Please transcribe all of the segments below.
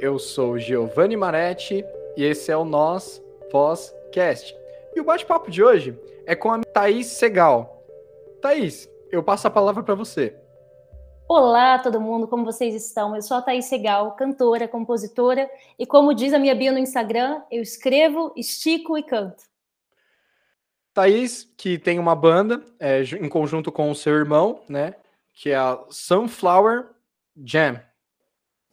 Eu sou Giovanni Maretti e esse é o Nós Podcast. E o bate-papo de hoje é com a Thaís Segal. Thaís, eu passo a palavra para você. Olá, todo mundo, como vocês estão? Eu sou a Thaís Segal, cantora, compositora, e como diz a minha bio no Instagram, eu escrevo, estico e canto. Thaís, que tem uma banda é, em conjunto com o seu irmão, né? Que é a Sunflower Jam.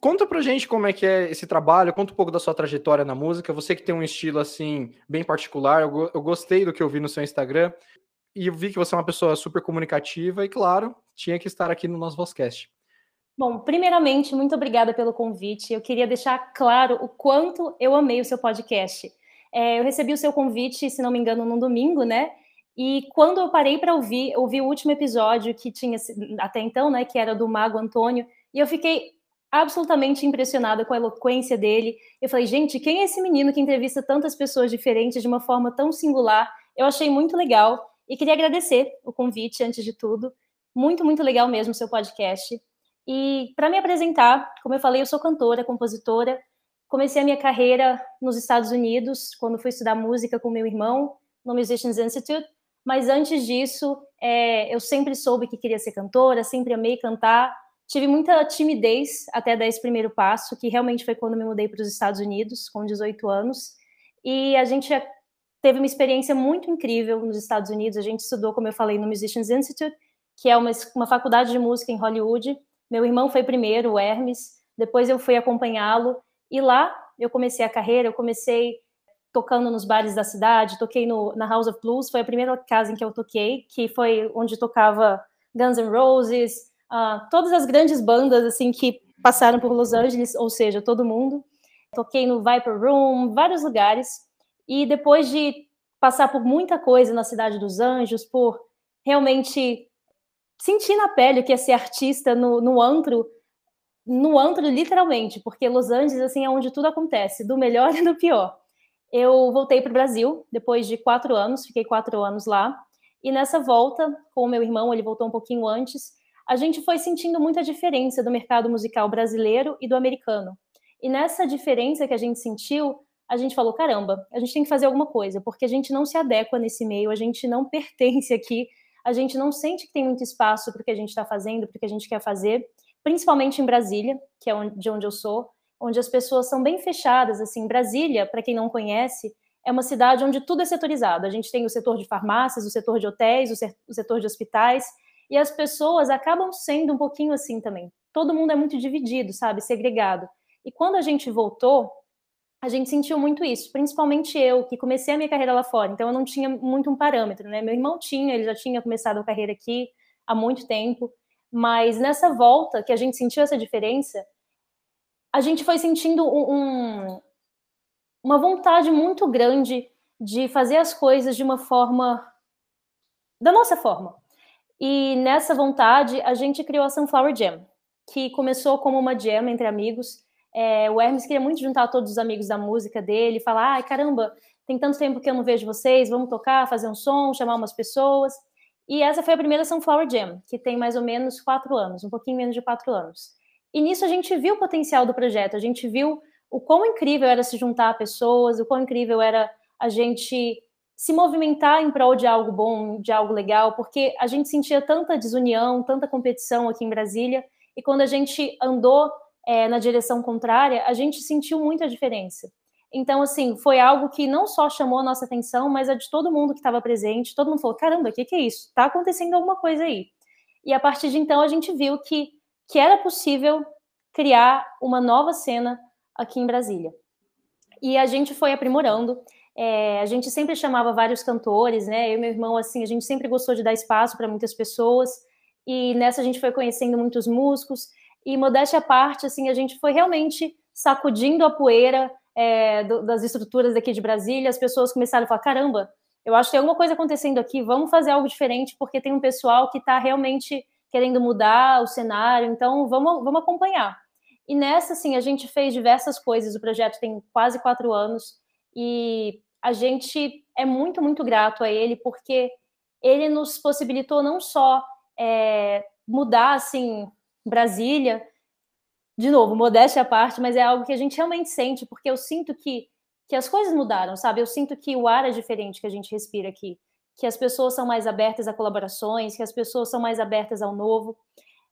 Conta pra gente como é que é esse trabalho, conta um pouco da sua trajetória na música. Você que tem um estilo assim bem particular, eu, eu gostei do que eu vi no seu Instagram e vi que você é uma pessoa super comunicativa e, claro, tinha que estar aqui no nosso Vozcast. Bom, primeiramente, muito obrigada pelo convite. Eu queria deixar claro o quanto eu amei o seu podcast. É, eu recebi o seu convite, se não me engano, num domingo, né? E quando eu parei para ouvir, ouvi o último episódio que tinha até então, né, que era do Mago Antônio, e eu fiquei absolutamente impressionada com a eloquência dele. Eu falei, gente, quem é esse menino que entrevista tantas pessoas diferentes de uma forma tão singular? Eu achei muito legal e queria agradecer o convite antes de tudo. Muito, muito legal mesmo o seu podcast. E para me apresentar, como eu falei, eu sou cantora, compositora. Comecei a minha carreira nos Estados Unidos, quando fui estudar música com meu irmão, no Musicians Institute. Mas antes disso, é, eu sempre soube que queria ser cantora, sempre amei cantar Tive muita timidez até dar esse primeiro passo, que realmente foi quando me mudei para os Estados Unidos, com 18 anos. E a gente teve uma experiência muito incrível nos Estados Unidos. A gente estudou, como eu falei, no Musicians Institute, que é uma, uma faculdade de música em Hollywood. Meu irmão foi primeiro, o Hermes. Depois eu fui acompanhá-lo. E lá eu comecei a carreira. Eu comecei tocando nos bares da cidade. Toquei no, na House of Blues. Foi a primeira casa em que eu toquei, que foi onde tocava Guns N' Roses, uh, todas as grandes bandas assim que passaram por Los Angeles, ou seja, todo mundo. Toquei no Viper Room, vários lugares. E depois de passar por muita coisa na Cidade dos Anjos, por realmente sentir na pele que é ser artista no, no antro, no antro literalmente, porque Los Angeles assim é onde tudo acontece, do melhor e do pior. Eu voltei para o Brasil depois de quatro anos, fiquei quatro anos lá. E nessa volta, com o meu irmão, ele voltou um pouquinho antes, a gente foi sentindo muita diferença do mercado musical brasileiro e do americano. E nessa diferença que a gente sentiu, a gente falou: caramba, a gente tem que fazer alguma coisa, porque a gente não se adequa nesse meio, a gente não pertence aqui, a gente não sente que tem muito espaço para o que a gente está fazendo, para o que a gente quer fazer, principalmente em Brasília, que é de onde eu sou, onde as pessoas são bem fechadas. Assim, Brasília, para quem não conhece, é uma cidade onde tudo é setorizado. A gente tem o setor de farmácias, o setor de hotéis, o setor de hospitais e as pessoas acabam sendo um pouquinho assim também. Todo mundo é muito dividido, sabe? Segregado. E quando a gente voltou, a gente sentiu muito isso, principalmente eu, que comecei a minha carreira lá fora, então eu não tinha muito um parâmetro, né? Meu irmão tinha, ele já tinha começado a carreira aqui há muito tempo, mas nessa volta que a gente sentiu essa diferença, a gente foi sentindo um, um, uma vontade muito grande de fazer as coisas de uma forma da nossa forma. E nessa vontade, a gente criou a Sunflower Jam, que começou como uma jam entre amigos. É, o Hermes queria muito juntar todos os amigos da música dele, falar: ai caramba, tem tanto tempo que eu não vejo vocês, vamos tocar, fazer um som, chamar umas pessoas. E essa foi a primeira Sunflower Jam, que tem mais ou menos quatro anos, um pouquinho menos de quatro anos. E nisso a gente viu o potencial do projeto, a gente viu o quão incrível era se juntar pessoas, o quão incrível era a gente se movimentar em prol de algo bom, de algo legal, porque a gente sentia tanta desunião, tanta competição aqui em Brasília, e quando a gente andou é, na direção contrária, a gente sentiu muita diferença. Então, assim, foi algo que não só chamou a nossa atenção, mas a de todo mundo que estava presente. Todo mundo falou: caramba, o que, que é isso? Está acontecendo alguma coisa aí. E a partir de então, a gente viu que, que era possível criar uma nova cena aqui em Brasília. E a gente foi aprimorando. É, a gente sempre chamava vários cantores, né? Eu e meu irmão, assim, a gente sempre gostou de dar espaço para muitas pessoas. E nessa a gente foi conhecendo muitos músicos. E modéstia à parte, assim, a gente foi realmente sacudindo a poeira é, do, das estruturas daqui de Brasília. As pessoas começaram a falar: caramba, eu acho que tem alguma coisa acontecendo aqui. Vamos fazer algo diferente, porque tem um pessoal que está realmente querendo mudar o cenário. Então, vamos, vamos acompanhar. E nessa, assim, a gente fez diversas coisas. O projeto tem quase quatro anos. E a gente é muito, muito grato a ele, porque ele nos possibilitou não só é, mudar, assim, Brasília, de novo, modéstia à parte, mas é algo que a gente realmente sente, porque eu sinto que, que as coisas mudaram, sabe? Eu sinto que o ar é diferente que a gente respira aqui, que as pessoas são mais abertas a colaborações, que as pessoas são mais abertas ao novo.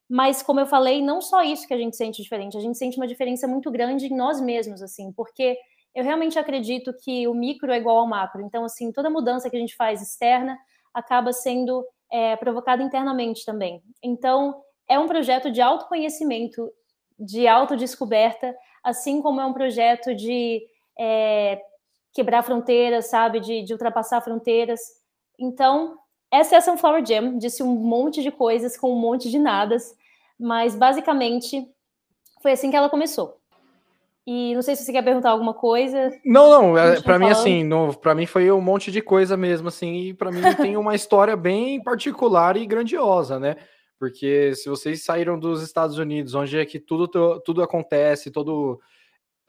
Mas, como eu falei, não só isso que a gente sente diferente, a gente sente uma diferença muito grande em nós mesmos, assim, porque eu realmente acredito que o micro é igual ao macro. Então, assim, toda mudança que a gente faz externa acaba sendo é, provocada internamente também. Então, é um projeto de autoconhecimento, de autodescoberta, assim como é um projeto de é, quebrar fronteiras, sabe, de, de ultrapassar fronteiras. Então, essa é a Sunflower Jam, disse um monte de coisas com um monte de nadas, mas basicamente foi assim que ela começou. E não sei se você quer perguntar alguma coisa. Não, não, é, para mim assim, para mim foi um monte de coisa mesmo assim, e para mim tem uma história bem particular e grandiosa, né? Porque se vocês saíram dos Estados Unidos, onde é que tudo tudo acontece, todo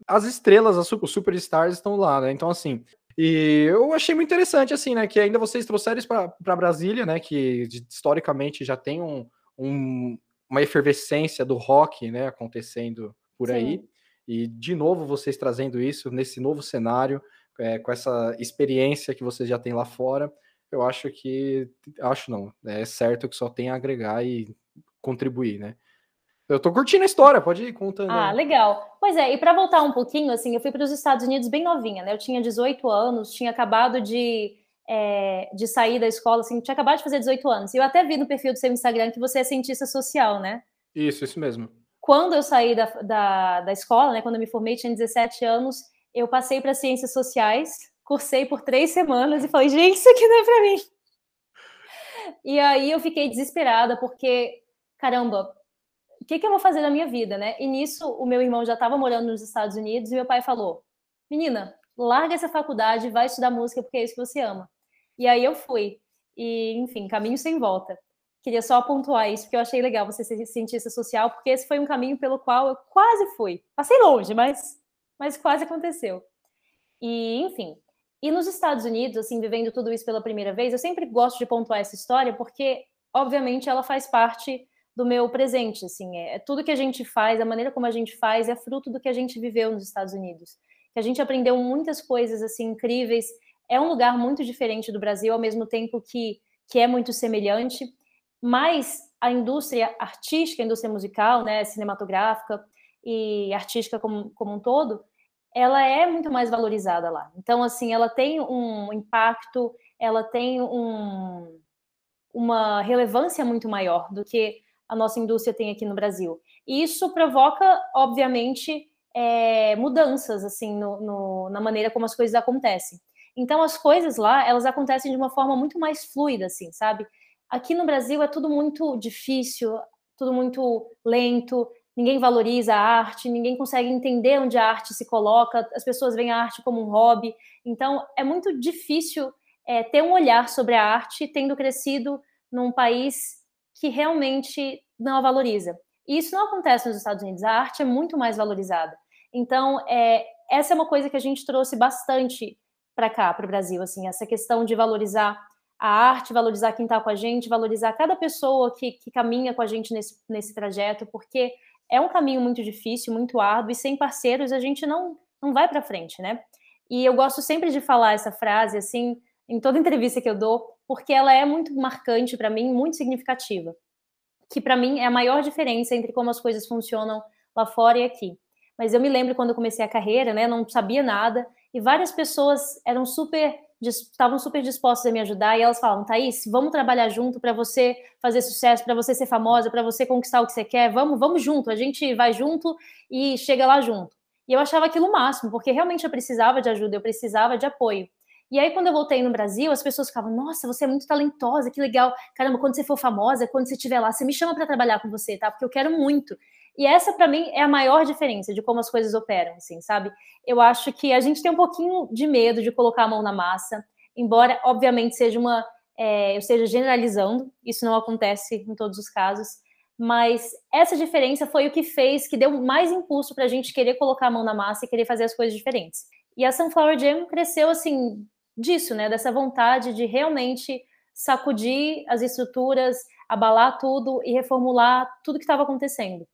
as estrelas, as superstars estão lá, né? Então assim, e eu achei muito interessante assim, né, que ainda vocês trouxeram isso para Brasília, né, que historicamente já tem um, um, uma efervescência do rock, né, acontecendo por Sim. aí. E de novo vocês trazendo isso nesse novo cenário, é, com essa experiência que vocês já têm lá fora, eu acho que acho não, é certo que só tem a agregar e contribuir, né? Eu tô curtindo a história, pode ir contando. Ah, legal. Pois é, e para voltar um pouquinho, assim, eu fui para os Estados Unidos bem novinha, né? Eu tinha 18 anos, tinha acabado de, é, de sair da escola, assim, tinha acabado de fazer 18 anos. E eu até vi no perfil do seu Instagram que você é cientista social, né? Isso, isso mesmo quando eu saí da, da, da escola, né, quando eu me formei, tinha 17 anos, eu passei para ciências sociais, cursei por três semanas e falei, gente, isso aqui não é para mim. E aí eu fiquei desesperada, porque, caramba, o que, que eu vou fazer na minha vida, né? E nisso, o meu irmão já estava morando nos Estados Unidos e meu pai falou: menina, larga essa faculdade, vai estudar música porque é isso que você ama. E aí eu fui. E, enfim, caminho sem volta. Queria só pontuar isso, porque eu achei legal você ser cientista social, porque esse foi um caminho pelo qual eu quase fui. Passei longe, mas, mas quase aconteceu. E, enfim. E nos Estados Unidos, assim, vivendo tudo isso pela primeira vez, eu sempre gosto de pontuar essa história, porque, obviamente, ela faz parte do meu presente, assim, é, é tudo que a gente faz, a maneira como a gente faz é fruto do que a gente viveu nos Estados Unidos. Que a gente aprendeu muitas coisas, assim, incríveis. É um lugar muito diferente do Brasil, ao mesmo tempo que, que é muito semelhante mas a indústria artística, a indústria musical, né, cinematográfica e artística como, como um todo, ela é muito mais valorizada lá. Então, assim, ela tem um impacto, ela tem um, uma relevância muito maior do que a nossa indústria tem aqui no Brasil. E isso provoca, obviamente, é, mudanças, assim, no, no, na maneira como as coisas acontecem. Então, as coisas lá, elas acontecem de uma forma muito mais fluida, assim, sabe? Aqui no Brasil é tudo muito difícil, tudo muito lento, ninguém valoriza a arte, ninguém consegue entender onde a arte se coloca, as pessoas veem a arte como um hobby. Então, é muito difícil é, ter um olhar sobre a arte tendo crescido num país que realmente não a valoriza. E isso não acontece nos Estados Unidos, a arte é muito mais valorizada. Então, é, essa é uma coisa que a gente trouxe bastante para cá, para o Brasil, assim, essa questão de valorizar a arte, valorizar quem está com a gente, valorizar cada pessoa que, que caminha com a gente nesse, nesse trajeto, porque é um caminho muito difícil, muito árduo, e sem parceiros a gente não, não vai para frente, né? E eu gosto sempre de falar essa frase, assim, em toda entrevista que eu dou, porque ela é muito marcante para mim, muito significativa. Que para mim é a maior diferença entre como as coisas funcionam lá fora e aqui. Mas eu me lembro quando eu comecei a carreira, né? Não sabia nada, e várias pessoas eram super estavam super dispostas a me ajudar e elas falavam, Thaís, vamos trabalhar junto para você fazer sucesso, para você ser famosa, para você conquistar o que você quer, vamos, vamos junto, a gente vai junto e chega lá junto. E eu achava aquilo o máximo, porque realmente eu precisava de ajuda, eu precisava de apoio. E aí, quando eu voltei no Brasil, as pessoas ficavam, nossa, você é muito talentosa, que legal. Caramba, quando você for famosa, quando você estiver lá, você me chama para trabalhar com você, tá? Porque eu quero muito. E essa, para mim, é a maior diferença de como as coisas operam, assim, sabe? Eu acho que a gente tem um pouquinho de medo de colocar a mão na massa, embora, obviamente, seja uma. É, eu esteja generalizando, isso não acontece em todos os casos, mas essa diferença foi o que fez, que deu mais impulso para a gente querer colocar a mão na massa e querer fazer as coisas diferentes. E a Sunflower Jam cresceu, assim, disso, né? Dessa vontade de realmente sacudir as estruturas, abalar tudo e reformular tudo que estava acontecendo.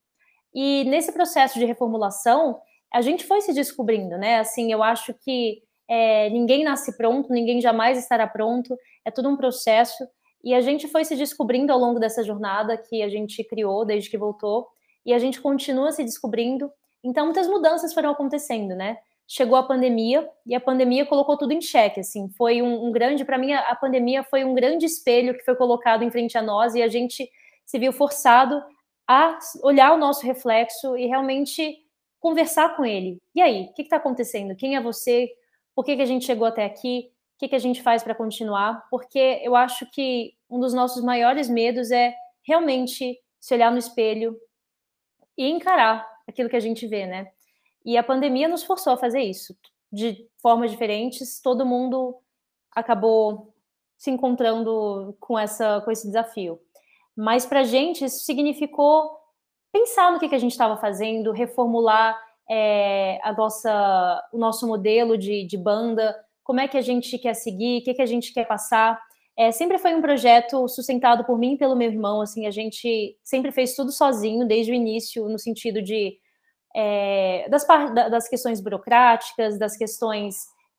E nesse processo de reformulação, a gente foi se descobrindo, né? Assim, eu acho que é, ninguém nasce pronto, ninguém jamais estará pronto, é todo um processo. E a gente foi se descobrindo ao longo dessa jornada que a gente criou desde que voltou, e a gente continua se descobrindo. Então, muitas mudanças foram acontecendo, né? Chegou a pandemia e a pandemia colocou tudo em xeque. Assim, foi um, um grande, para mim, a pandemia foi um grande espelho que foi colocado em frente a nós e a gente se viu forçado a olhar o nosso reflexo e realmente conversar com ele. E aí, o que está acontecendo? Quem é você? Por que, que a gente chegou até aqui? O que, que a gente faz para continuar? Porque eu acho que um dos nossos maiores medos é realmente se olhar no espelho e encarar aquilo que a gente vê, né? E a pandemia nos forçou a fazer isso de formas diferentes. Todo mundo acabou se encontrando com essa com esse desafio. Mas para a gente isso significou pensar no que, que a gente estava fazendo, reformular é, a nossa, o nosso modelo de, de banda, como é que a gente quer seguir, o que, que a gente quer passar. É, sempre foi um projeto sustentado por mim e pelo meu irmão. Assim, a gente sempre fez tudo sozinho desde o início, no sentido de é, das, das questões burocráticas, das questões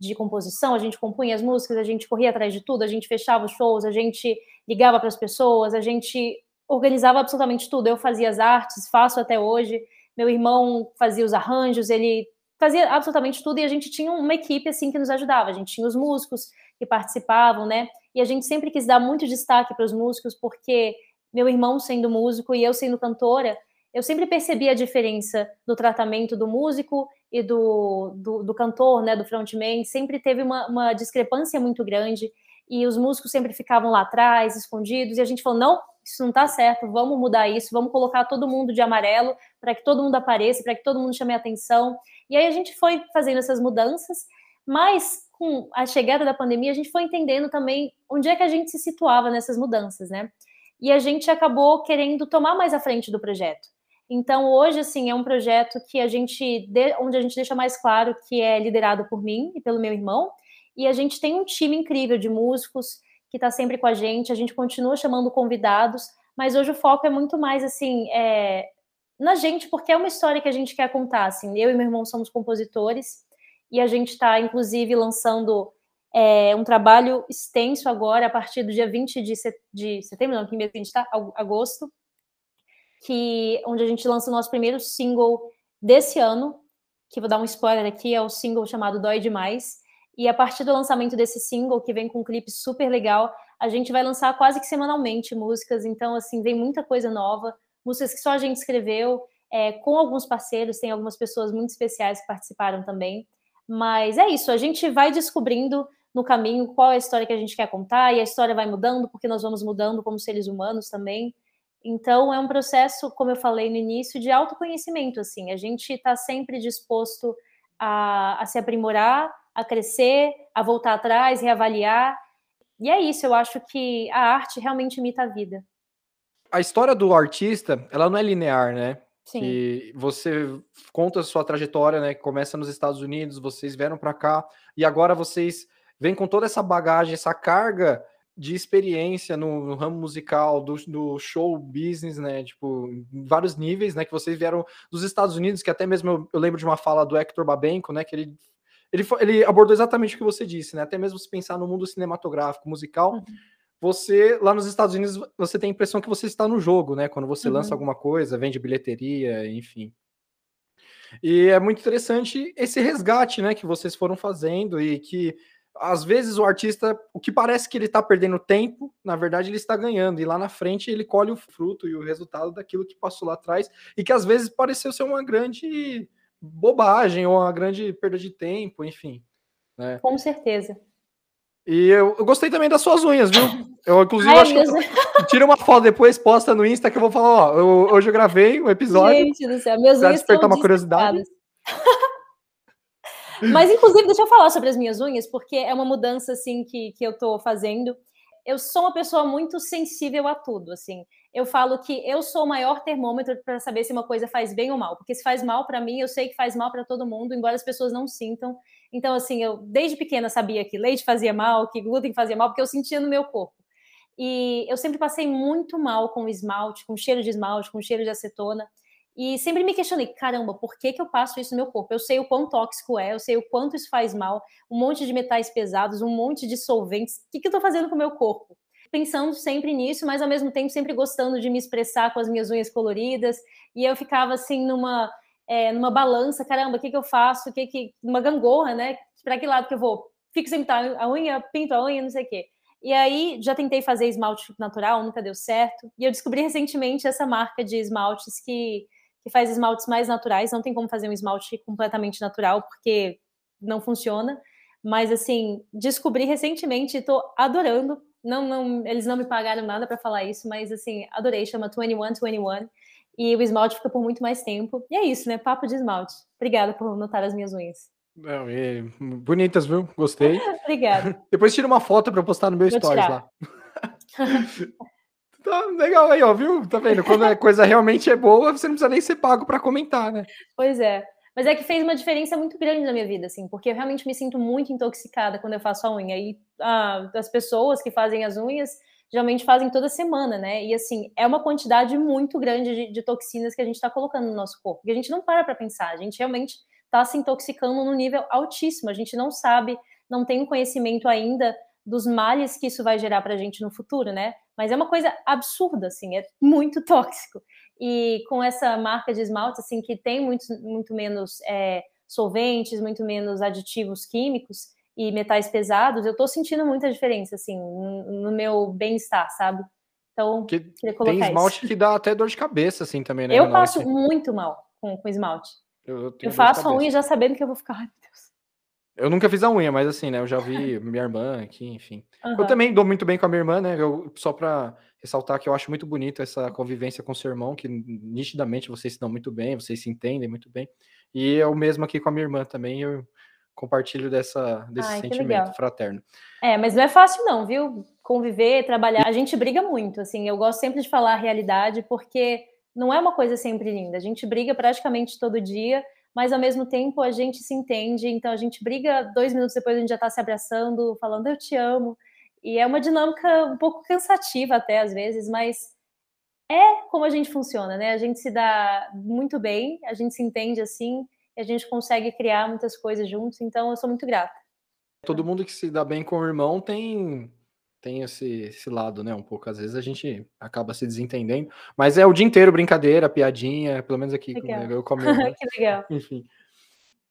de composição. A gente compunha as músicas, a gente corria atrás de tudo, a gente fechava os shows, a gente ligava para as pessoas, a gente organizava absolutamente tudo. Eu fazia as artes, faço até hoje. Meu irmão fazia os arranjos, ele fazia absolutamente tudo e a gente tinha uma equipe assim que nos ajudava. A gente tinha os músicos que participavam, né? E a gente sempre quis dar muito destaque para os músicos porque meu irmão sendo músico e eu sendo cantora, eu sempre percebi a diferença do tratamento do músico e do, do, do cantor, né, do frontman. Sempre teve uma, uma discrepância muito grande e os músicos sempre ficavam lá atrás, escondidos, e a gente falou: não, isso não está certo, vamos mudar isso, vamos colocar todo mundo de amarelo para que todo mundo apareça, para que todo mundo chame a atenção. E aí a gente foi fazendo essas mudanças, mas com a chegada da pandemia, a gente foi entendendo também onde é que a gente se situava nessas mudanças, né? E a gente acabou querendo tomar mais à frente do projeto. Então, hoje, assim, é um projeto que a gente, onde a gente deixa mais claro que é liderado por mim e pelo meu irmão, e a gente tem um time incrível de músicos que está sempre com a gente, a gente continua chamando convidados, mas hoje o foco é muito mais assim é, na gente, porque é uma história que a gente quer contar. Assim, eu e meu irmão somos compositores e a gente está, inclusive, lançando é, um trabalho extenso agora, a partir do dia 20 de, set de setembro, não, que mês a gente está? Agosto, que, onde a gente lança o nosso primeiro single desse ano, que vou dar um spoiler aqui, é o single chamado Dói Demais. E a partir do lançamento desse single, que vem com um clipe super legal, a gente vai lançar quase que semanalmente músicas. Então, assim, vem muita coisa nova, músicas que só a gente escreveu, é, com alguns parceiros, tem algumas pessoas muito especiais que participaram também. Mas é isso, a gente vai descobrindo no caminho qual é a história que a gente quer contar, e a história vai mudando, porque nós vamos mudando como seres humanos também. Então, é um processo, como eu falei no início, de autoconhecimento, assim. A gente está sempre disposto a, a se aprimorar, a crescer, a voltar atrás, reavaliar. E é isso, eu acho que a arte realmente imita a vida. A história do artista, ela não é linear, né? Sim. E você conta a sua trajetória, né? Começa nos Estados Unidos, vocês vieram para cá e agora vocês vêm com toda essa bagagem, essa carga de experiência no, no, ramo musical, do, do, show business, né? Tipo, em vários níveis, né? Que vocês vieram dos Estados Unidos, que até mesmo eu, eu lembro de uma fala do Hector Babenco, né? Que ele ele, ele abordou exatamente o que você disse, né? Até mesmo se pensar no mundo cinematográfico, musical, uhum. você, lá nos Estados Unidos, você tem a impressão que você está no jogo, né? Quando você uhum. lança alguma coisa, vende bilheteria, enfim. E é muito interessante esse resgate, né, que vocês foram fazendo e que às vezes o artista, o que parece que ele está perdendo tempo, na verdade ele está ganhando, e lá na frente ele colhe o fruto e o resultado daquilo que passou lá atrás, e que às vezes pareceu ser uma grande bobagem ou uma grande perda de tempo, enfim. Né? Com certeza. E eu, eu, gostei também das suas unhas, viu? Eu, inclusive, Ai, acho que tira uma foto depois, posta no Insta que eu vou falar, ó, eu, hoje eu gravei um episódio. Gente do céu, minhas unhas despertar uma curiosidade. Mas, inclusive, deixa eu falar sobre as minhas unhas, porque é uma mudança, assim, que, que eu tô fazendo. Eu sou uma pessoa muito sensível a tudo, assim eu falo que eu sou o maior termômetro para saber se uma coisa faz bem ou mal, porque se faz mal para mim, eu sei que faz mal para todo mundo, embora as pessoas não sintam. Então, assim, eu desde pequena sabia que leite fazia mal, que glúten fazia mal, porque eu sentia no meu corpo. E eu sempre passei muito mal com esmalte, com cheiro de esmalte, com cheiro de acetona. E sempre me questionei, caramba, por que, que eu passo isso no meu corpo? Eu sei o quão tóxico é, eu sei o quanto isso faz mal, um monte de metais pesados, um monte de solventes. O que, que eu tô fazendo com o meu corpo? Pensando sempre nisso, mas ao mesmo tempo sempre gostando de me expressar com as minhas unhas coloridas. E eu ficava assim numa, é, numa balança, caramba, o que, que eu faço? O que que. Uma gangorra, né? Para que lado que eu vou? Fico sem pintar a unha, pinto a unha, não sei o quê. E aí já tentei fazer esmalte natural, nunca deu certo. E eu descobri recentemente essa marca de esmaltes que que faz esmaltes mais naturais. Não tem como fazer um esmalte completamente natural, porque não funciona. Mas, assim, descobri recentemente e tô adorando. Não, não, eles não me pagaram nada para falar isso, mas, assim, adorei. Chama 2121. E o esmalte fica por muito mais tempo. E é isso, né? Papo de esmalte. Obrigada por notar as minhas unhas. Não, e... Bonitas, viu? Gostei. Obrigada. Depois tira uma foto para postar no meu Vou stories tirar. lá. Tá legal aí, ó, viu? Tá vendo? Quando a coisa realmente é boa, você não precisa nem ser pago para comentar, né? Pois é. Mas é que fez uma diferença muito grande na minha vida, assim, porque eu realmente me sinto muito intoxicada quando eu faço a unha. E ah, as pessoas que fazem as unhas geralmente fazem toda semana, né? E assim, é uma quantidade muito grande de, de toxinas que a gente está colocando no nosso corpo. E a gente não para para pensar, a gente realmente está se intoxicando num nível altíssimo. A gente não sabe, não tem conhecimento ainda dos males que isso vai gerar para a gente no futuro, né? Mas é uma coisa absurda, assim, é muito tóxico. E com essa marca de esmalte, assim, que tem muito, muito menos é, solventes, muito menos aditivos químicos e metais pesados, eu estou sentindo muita diferença, assim, no meu bem-estar, sabe? Então, que queria colocar tem esmalte isso. que dá até dor de cabeça, assim, também, né? Eu passo muito mal com, com esmalte. Eu, eu, eu faço a unha já sabendo que eu vou ficar, ai, meu Deus. Eu nunca fiz a unha, mas assim, né? Eu já vi minha irmã aqui, enfim. Uhum. Eu também dou muito bem com a minha irmã, né? Eu, só para ressaltar que eu acho muito bonito essa convivência com seu irmão, que nitidamente vocês se dão muito bem, vocês se entendem muito bem. E eu mesmo aqui com a minha irmã também, eu compartilho dessa, desse Ai, sentimento fraterno. É, mas não é fácil não, viu? Conviver, trabalhar. A gente briga muito, assim. Eu gosto sempre de falar a realidade, porque não é uma coisa sempre linda. A gente briga praticamente todo dia mas ao mesmo tempo a gente se entende, então a gente briga, dois minutos depois a gente já está se abraçando, falando eu te amo, e é uma dinâmica um pouco cansativa até às vezes, mas é como a gente funciona, né? A gente se dá muito bem, a gente se entende assim, e a gente consegue criar muitas coisas juntos, então eu sou muito grata. Todo mundo que se dá bem com o irmão tem tem esse, esse lado, né? Um pouco. Às vezes a gente acaba se desentendendo, mas é o dia inteiro brincadeira, piadinha, pelo menos aqui legal. eu comi. Né? que legal. Enfim.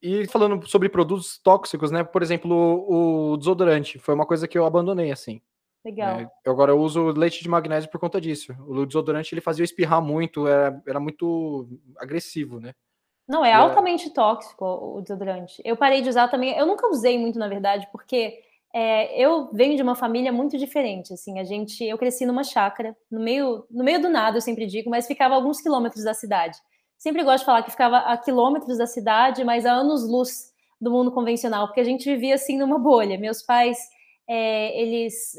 E falando sobre produtos tóxicos, né? Por exemplo, o, o desodorante foi uma coisa que eu abandonei, assim. Legal. É, agora eu uso leite de magnésio por conta disso. O desodorante ele fazia eu espirrar muito, era, era muito agressivo, né? Não, é e altamente é... tóxico o desodorante. Eu parei de usar também. Eu nunca usei muito, na verdade, porque é, eu venho de uma família muito diferente, assim, a gente, eu cresci numa chácara, no meio, no meio do nada, eu sempre digo, mas ficava alguns quilômetros da cidade. Sempre gosto de falar que ficava a quilômetros da cidade, mas a anos-luz do mundo convencional, porque a gente vivia, assim, numa bolha. Meus pais, é, eles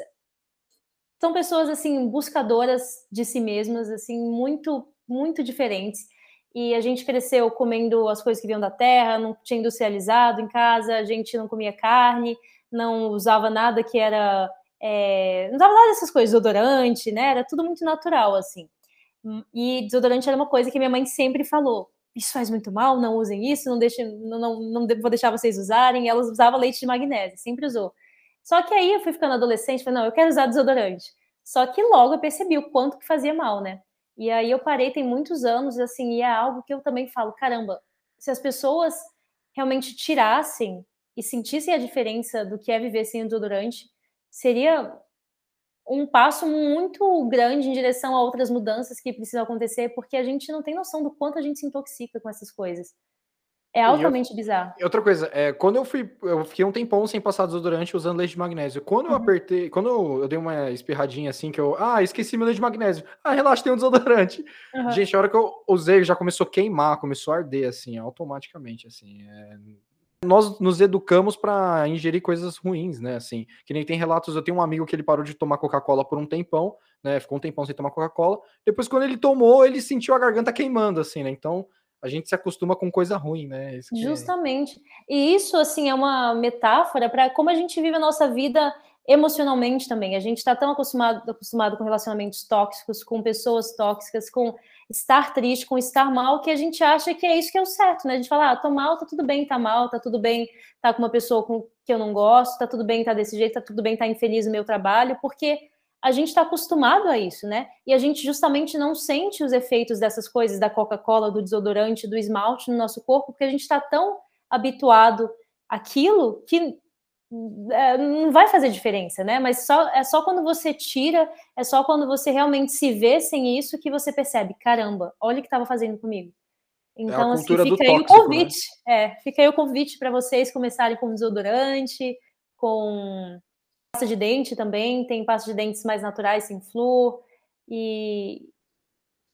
são pessoas, assim, buscadoras de si mesmas, assim, muito, muito diferentes. E a gente cresceu comendo as coisas que vinham da terra, não tinha industrializado em casa, a gente não comia carne, não usava nada que era. É, não usava nada dessas coisas, desodorante, né? Era tudo muito natural, assim. E desodorante era uma coisa que minha mãe sempre falou. Isso faz muito mal, não usem isso, não deixe, não, não, não vou deixar vocês usarem. Ela usava leite de magnésio, sempre usou. Só que aí eu fui ficando adolescente, falei, não, eu quero usar desodorante. Só que logo eu percebi o quanto que fazia mal, né? E aí eu parei tem muitos anos, assim, e é algo que eu também falo, caramba, se as pessoas realmente tirassem e sentissem a diferença do que é viver sem desodorante, seria um passo muito grande em direção a outras mudanças que precisam acontecer, porque a gente não tem noção do quanto a gente se intoxica com essas coisas. É altamente eu, bizarro. Outra coisa, é, quando eu fui, eu fiquei um tempão sem passar desodorante usando leite de magnésio. Quando eu uhum. apertei, quando eu, eu, dei uma espirradinha assim, que eu, ah, esqueci meu leite de magnésio. Ah, relaxa, tem um desodorante. Uhum. Gente, a hora que eu usei, já começou a queimar, começou a arder, assim, automaticamente, assim. É, nós nos educamos para ingerir coisas ruins, né? Assim, que nem tem relatos. Eu tenho um amigo que ele parou de tomar Coca-Cola por um tempão, né? Ficou um tempão sem tomar Coca-Cola. Depois, quando ele tomou, ele sentiu a garganta queimando, assim, né? Então, a gente se acostuma com coisa ruim, né? É Justamente. E isso, assim, é uma metáfora para como a gente vive a nossa vida emocionalmente também. A gente está tão acostumado, acostumado com relacionamentos tóxicos, com pessoas tóxicas, com estar triste, com estar mal, que a gente acha que é isso que é o certo, né? A gente fala, ah, tô mal, tá tudo bem, tá mal, tá tudo bem, tá com uma pessoa com que eu não gosto, tá tudo bem, tá desse jeito, tá tudo bem, tá infeliz no meu trabalho, porque a gente está acostumado a isso, né? E a gente justamente não sente os efeitos dessas coisas, da Coca-Cola, do desodorante, do esmalte no nosso corpo, porque a gente está tão habituado àquilo que não vai fazer diferença, né? Mas só, é só quando você tira, é só quando você realmente se vê sem isso que você percebe, caramba, olha o que estava fazendo comigo. É então, é assim, fica aí tóxico, o convite. Né? É, fica aí o convite para vocês começarem com desodorante, com pasta de dente também, tem pasta de dentes mais naturais, sem flúor, e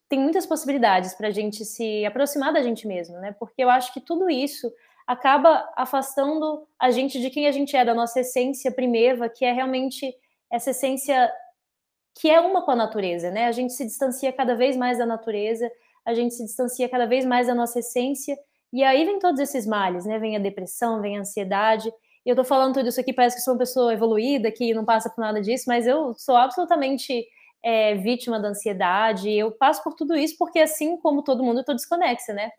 tem muitas possibilidades para a gente se aproximar da gente mesmo, né? Porque eu acho que tudo isso acaba afastando a gente de quem a gente é, da nossa essência primeva, que é realmente essa essência que é uma com a natureza, né? A gente se distancia cada vez mais da natureza, a gente se distancia cada vez mais da nossa essência, e aí vem todos esses males, né? Vem a depressão, vem a ansiedade. E eu tô falando tudo isso aqui, parece que sou uma pessoa evoluída, que não passa por nada disso, mas eu sou absolutamente é, vítima da ansiedade, eu passo por tudo isso porque, assim como todo mundo, eu tô desconexa, né?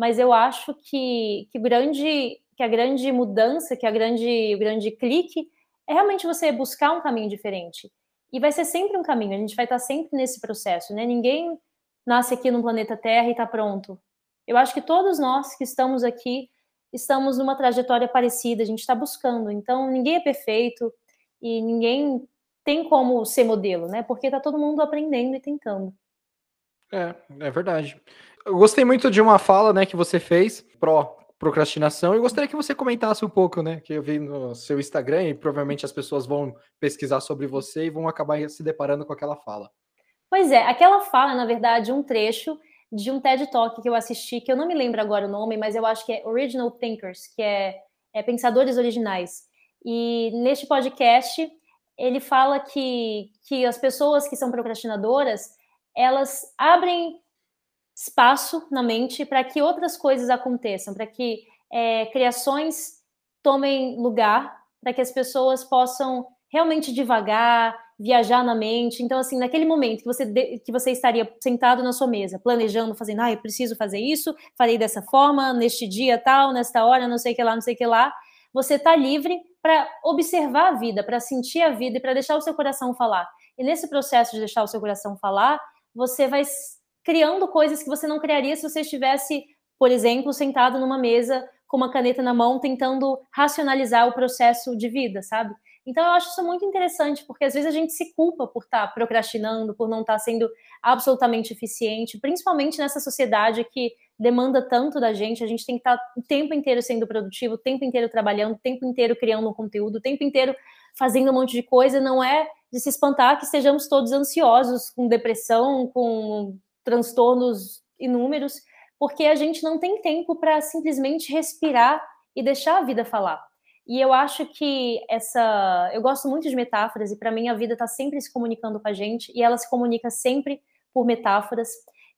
Mas eu acho que, que, grande, que a grande mudança, que a grande, o grande clique é realmente você buscar um caminho diferente. E vai ser sempre um caminho, a gente vai estar sempre nesse processo, né? Ninguém nasce aqui no planeta Terra e está pronto. Eu acho que todos nós que estamos aqui estamos numa trajetória parecida, a gente está buscando. Então, ninguém é perfeito e ninguém tem como ser modelo, né? Porque está todo mundo aprendendo e tentando. É, é verdade. Eu gostei muito de uma fala, né, que você fez pró procrastinação. Eu gostaria que você comentasse um pouco, né, que eu vi no seu Instagram e provavelmente as pessoas vão pesquisar sobre você e vão acabar se deparando com aquela fala. Pois é, aquela fala, na verdade, um trecho de um TED Talk que eu assisti, que eu não me lembro agora o nome, mas eu acho que é Original Thinkers, que é, é Pensadores Originais. E neste podcast, ele fala que, que as pessoas que são procrastinadoras, elas abrem espaço na mente para que outras coisas aconteçam, para que é, criações tomem lugar, para que as pessoas possam realmente devagar, viajar na mente. Então, assim, naquele momento que você, que você estaria sentado na sua mesa, planejando, fazendo, ah, eu preciso fazer isso, farei dessa forma, neste dia tal, nesta hora, não sei o que lá, não sei o que lá, você está livre para observar a vida, para sentir a vida e para deixar o seu coração falar. E nesse processo de deixar o seu coração falar, você vai criando coisas que você não criaria se você estivesse, por exemplo, sentado numa mesa com uma caneta na mão, tentando racionalizar o processo de vida, sabe? Então eu acho isso muito interessante, porque às vezes a gente se culpa por estar tá procrastinando, por não estar tá sendo absolutamente eficiente, principalmente nessa sociedade que demanda tanto da gente, a gente tem que estar tá o tempo inteiro sendo produtivo, o tempo inteiro trabalhando, o tempo inteiro criando um conteúdo, o tempo inteiro fazendo um monte de coisa, não é de se espantar que estejamos todos ansiosos, com depressão, com transtornos inúmeros, porque a gente não tem tempo para simplesmente respirar e deixar a vida falar. E eu acho que essa. Eu gosto muito de metáforas, e para mim a vida está sempre se comunicando com a gente, e ela se comunica sempre por metáforas.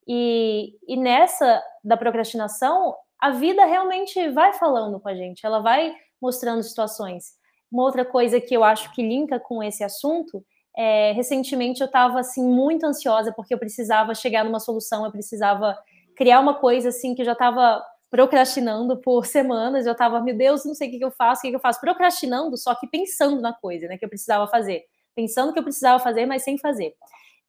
E, e nessa da procrastinação, a vida realmente vai falando com a gente, ela vai mostrando situações. Uma outra coisa que eu acho que linka com esse assunto é, recentemente eu estava assim muito ansiosa porque eu precisava chegar numa solução, eu precisava criar uma coisa assim que eu já estava procrastinando por semanas, eu estava, meu Deus, não sei o que, que eu faço, o que, que eu faço, procrastinando, só que pensando na coisa, né, que eu precisava fazer, pensando que eu precisava fazer, mas sem fazer.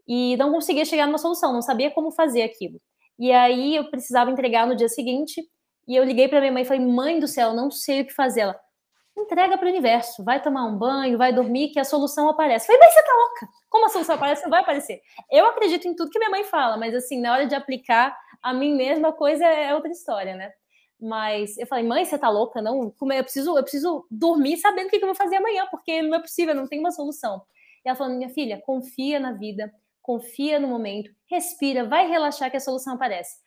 E não conseguia chegar numa solução, não sabia como fazer aquilo. E aí eu precisava entregar no dia seguinte, e eu liguei para minha mãe e falei: "Mãe do céu, não sei o que fazer". Ela: entrega para o universo, vai tomar um banho, vai dormir, que a solução aparece. falei, mas você tá louca? Como a solução aparece? Não vai aparecer. Eu acredito em tudo que minha mãe fala, mas assim, na hora de aplicar a mim mesma, a coisa é outra história, né? Mas eu falei, mãe, você tá louca? Não, como eu preciso, eu preciso dormir sabendo o que eu vou fazer amanhã, porque não é possível, não tem uma solução. E ela falou, minha filha, confia na vida, confia no momento, respira, vai relaxar que a solução aparece.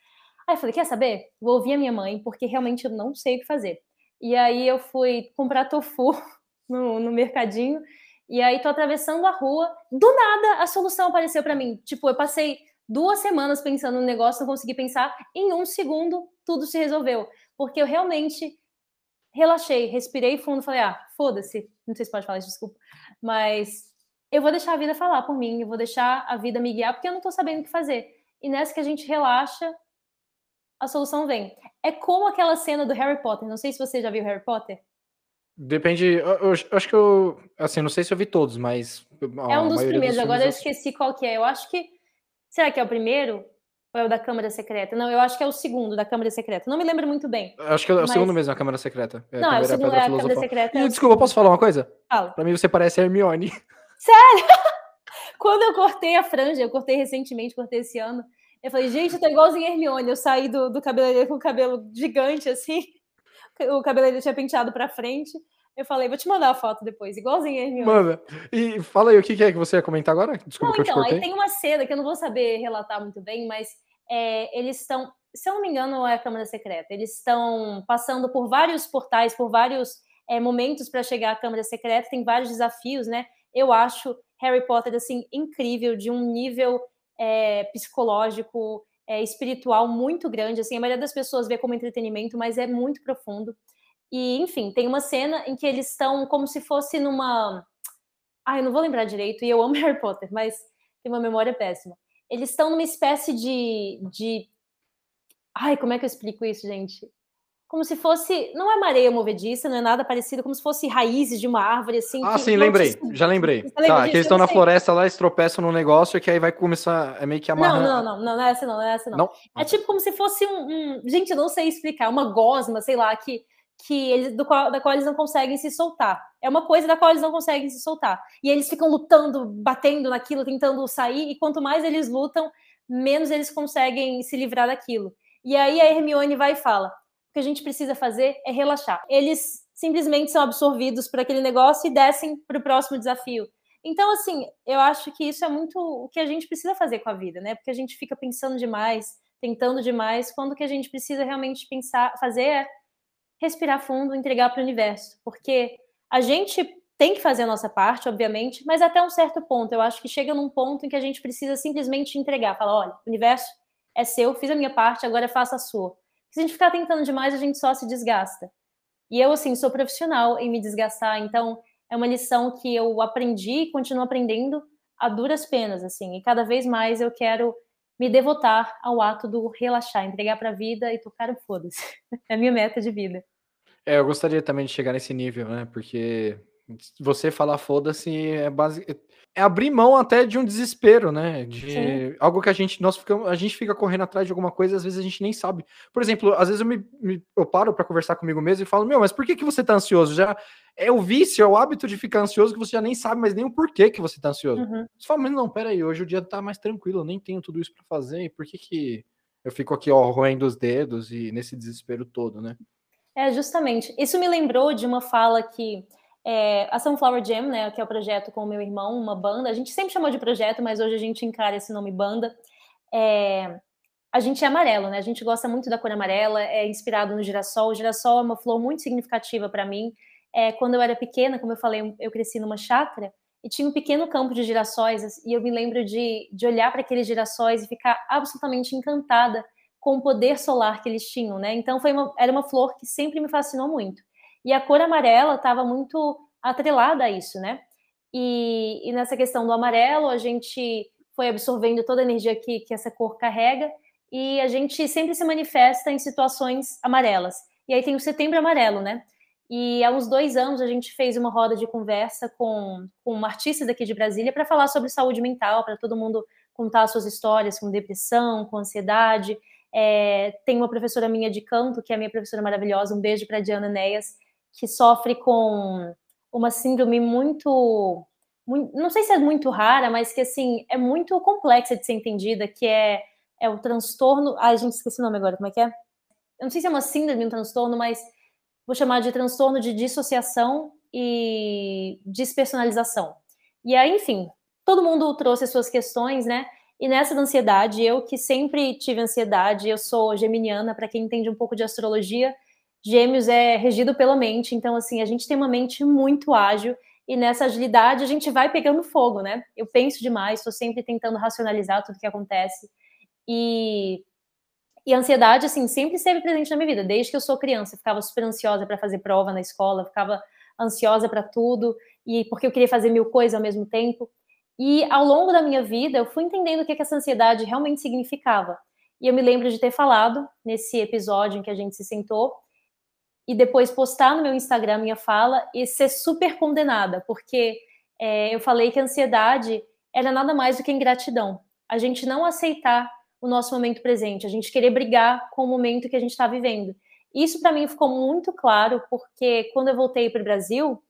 Aí eu falei, quer saber? Vou ouvir a minha mãe, porque realmente eu não sei o que fazer. E aí eu fui comprar tofu no, no mercadinho. E aí tô atravessando a rua, do nada a solução apareceu para mim. Tipo, eu passei duas semanas pensando no negócio, não consegui pensar, em um segundo tudo se resolveu. Porque eu realmente relaxei, respirei fundo, falei, ah, foda-se, não sei se pode falar isso, desculpa. Mas eu vou deixar a vida falar por mim, eu vou deixar a vida me guiar, porque eu não tô sabendo o que fazer. E nessa que a gente relaxa, a solução vem. É como aquela cena do Harry Potter. Não sei se você já viu Harry Potter. Depende. Eu, eu, acho que eu. Assim, não sei se eu vi todos, mas. É um dos primeiros. Dos Agora eu esqueci qual que é. Eu acho que. Será que é o primeiro? Ou é o da Câmara Secreta? Não, eu acho que é o segundo da Câmara Secreta. Não me lembro muito bem. Eu acho que é o mas... segundo mesmo, a Câmara Secreta. É, não, é o segundo é a Câmara Secreta. E, desculpa, posso falar uma coisa? Fala. Pra mim você parece a Hermione. Sério? Quando eu cortei a franja, eu cortei recentemente, cortei esse ano. Eu falei, gente, eu tô igualzinho a Hermione. Eu saí do, do cabeleireiro com o cabelo gigante, assim. O cabeleireiro tinha penteado pra frente. Eu falei, vou te mandar a foto depois, igualzinho a Hermione. Manda. E fala aí, o que é que você ia comentar agora? Desculpa não, que então, aí tem uma cena que eu não vou saber relatar muito bem, mas é, eles estão, se eu não me engano, é a Câmara Secreta. Eles estão passando por vários portais, por vários é, momentos para chegar à Câmara Secreta, tem vários desafios, né? Eu acho Harry Potter, assim, incrível, de um nível é, psicológico, é, espiritual muito grande. Assim, a maioria das pessoas vê como entretenimento, mas é muito profundo. E, enfim, tem uma cena em que eles estão como se fosse numa. Ai, eu não vou lembrar direito, e eu amo Harry Potter, mas tem uma memória péssima. Eles estão numa espécie de, de. Ai, como é que eu explico isso, gente? Como se fosse, não é uma areia movediça, não é nada parecido, como se fosse raízes de uma árvore assim. Ah, sim, lembrei, já lembrei. Tá, que eles estão na floresta lá, eles tropeçam num negócio que aí vai começar, é meio que amarrar. Não, não, não, não, não é essa não, não é essa não. não? É tipo como se fosse um, um, gente, eu não sei explicar, uma gosma, sei lá, que que eles, do qual, da qual eles não conseguem se soltar. É uma coisa da qual eles não conseguem se soltar. E eles ficam lutando, batendo naquilo, tentando sair, e quanto mais eles lutam, menos eles conseguem se livrar daquilo. E aí a Hermione vai e fala: que a gente precisa fazer é relaxar. Eles simplesmente são absorvidos por aquele negócio e descem para o próximo desafio. Então, assim, eu acho que isso é muito o que a gente precisa fazer com a vida, né? Porque a gente fica pensando demais, tentando demais, quando o que a gente precisa realmente pensar, fazer é respirar fundo, entregar para o universo. Porque a gente tem que fazer a nossa parte, obviamente, mas até um certo ponto. Eu acho que chega num ponto em que a gente precisa simplesmente entregar, falar, olha, o universo é seu, fiz a minha parte, agora faça a sua. Se a gente ficar tentando demais, a gente só se desgasta. E eu, assim, sou profissional em me desgastar, então é uma lição que eu aprendi e continuo aprendendo a duras penas, assim, e cada vez mais eu quero me devotar ao ato do relaxar, entregar para a vida e tocar o foda-se. É a minha meta de vida. É, eu gostaria também de chegar nesse nível, né? Porque você falar foda-se é base é abrir mão até de um desespero, né? De Sim. algo que a gente nós ficamos, a gente fica correndo atrás de alguma coisa, às vezes a gente nem sabe. Por exemplo, às vezes eu me, me eu paro para conversar comigo mesmo e falo: "Meu, mas por que que você tá ansioso?" Já é o vício, é o hábito de ficar ansioso que você já nem sabe mais nem o porquê que você tá ansioso. Uhum. Você fala: "Mas não, pera aí, hoje o dia tá mais tranquilo, eu nem tenho tudo isso para fazer, e por que que eu fico aqui ó, roendo os dedos e nesse desespero todo, né?" É, justamente. Isso me lembrou de uma fala que é, a Sunflower Jam, né, que é o projeto com o meu irmão, uma banda. A gente sempre chamou de projeto, mas hoje a gente encara esse nome banda. É, a gente é amarelo, né? A gente gosta muito da cor amarela, é inspirado no girassol. O girassol é uma flor muito significativa para mim. É, quando eu era pequena, como eu falei, eu cresci numa chácara e tinha um pequeno campo de girassóis e eu me lembro de, de olhar para aqueles girassóis e ficar absolutamente encantada com o poder solar que eles tinham, né? Então foi uma, era uma flor que sempre me fascinou muito. E a cor amarela estava muito atrelada a isso, né? E, e, nessa questão do amarelo, a gente foi absorvendo toda a energia que, que essa cor carrega e a gente sempre se manifesta em situações amarelas. E aí tem o setembro amarelo, né? E há uns dois anos a gente fez uma roda de conversa com, com uma artista daqui de Brasília para falar sobre saúde mental, para todo mundo contar suas histórias com depressão, com ansiedade. É, tem uma professora minha de canto, que é a minha professora maravilhosa, um beijo para Diana Neias, que sofre com uma síndrome muito, muito, não sei se é muito rara, mas que assim é muito complexa de ser entendida, que é, é o transtorno. Ai, gente esqueci o nome agora, como é que é? Eu não sei se é uma síndrome, um transtorno, mas vou chamar de transtorno de dissociação e despersonalização. E aí, enfim, todo mundo trouxe as suas questões, né? E nessa da ansiedade, eu que sempre tive ansiedade, eu sou geminiana, para quem entende um pouco de astrologia, Gêmeos é regido pela mente, então assim, a gente tem uma mente muito ágil e nessa agilidade a gente vai pegando fogo, né? Eu penso demais, estou sempre tentando racionalizar tudo que acontece. E, e a ansiedade, assim, sempre esteve presente na minha vida, desde que eu sou criança. Eu ficava super ansiosa para fazer prova na escola, ficava ansiosa para tudo. e porque eu queria fazer mil coisas ao mesmo tempo. E ao longo da minha vida, eu fui entendendo o que, que essa ansiedade realmente significava. E eu me lembro de ter falado nesse episódio em que a gente se sentou e depois postar no meu Instagram minha fala e ser super condenada, porque é, eu falei que a ansiedade era nada mais do que ingratidão. A gente não aceitar o nosso momento presente, a gente querer brigar com o momento que a gente está vivendo. Isso para mim ficou muito claro, porque quando eu voltei para o Brasil,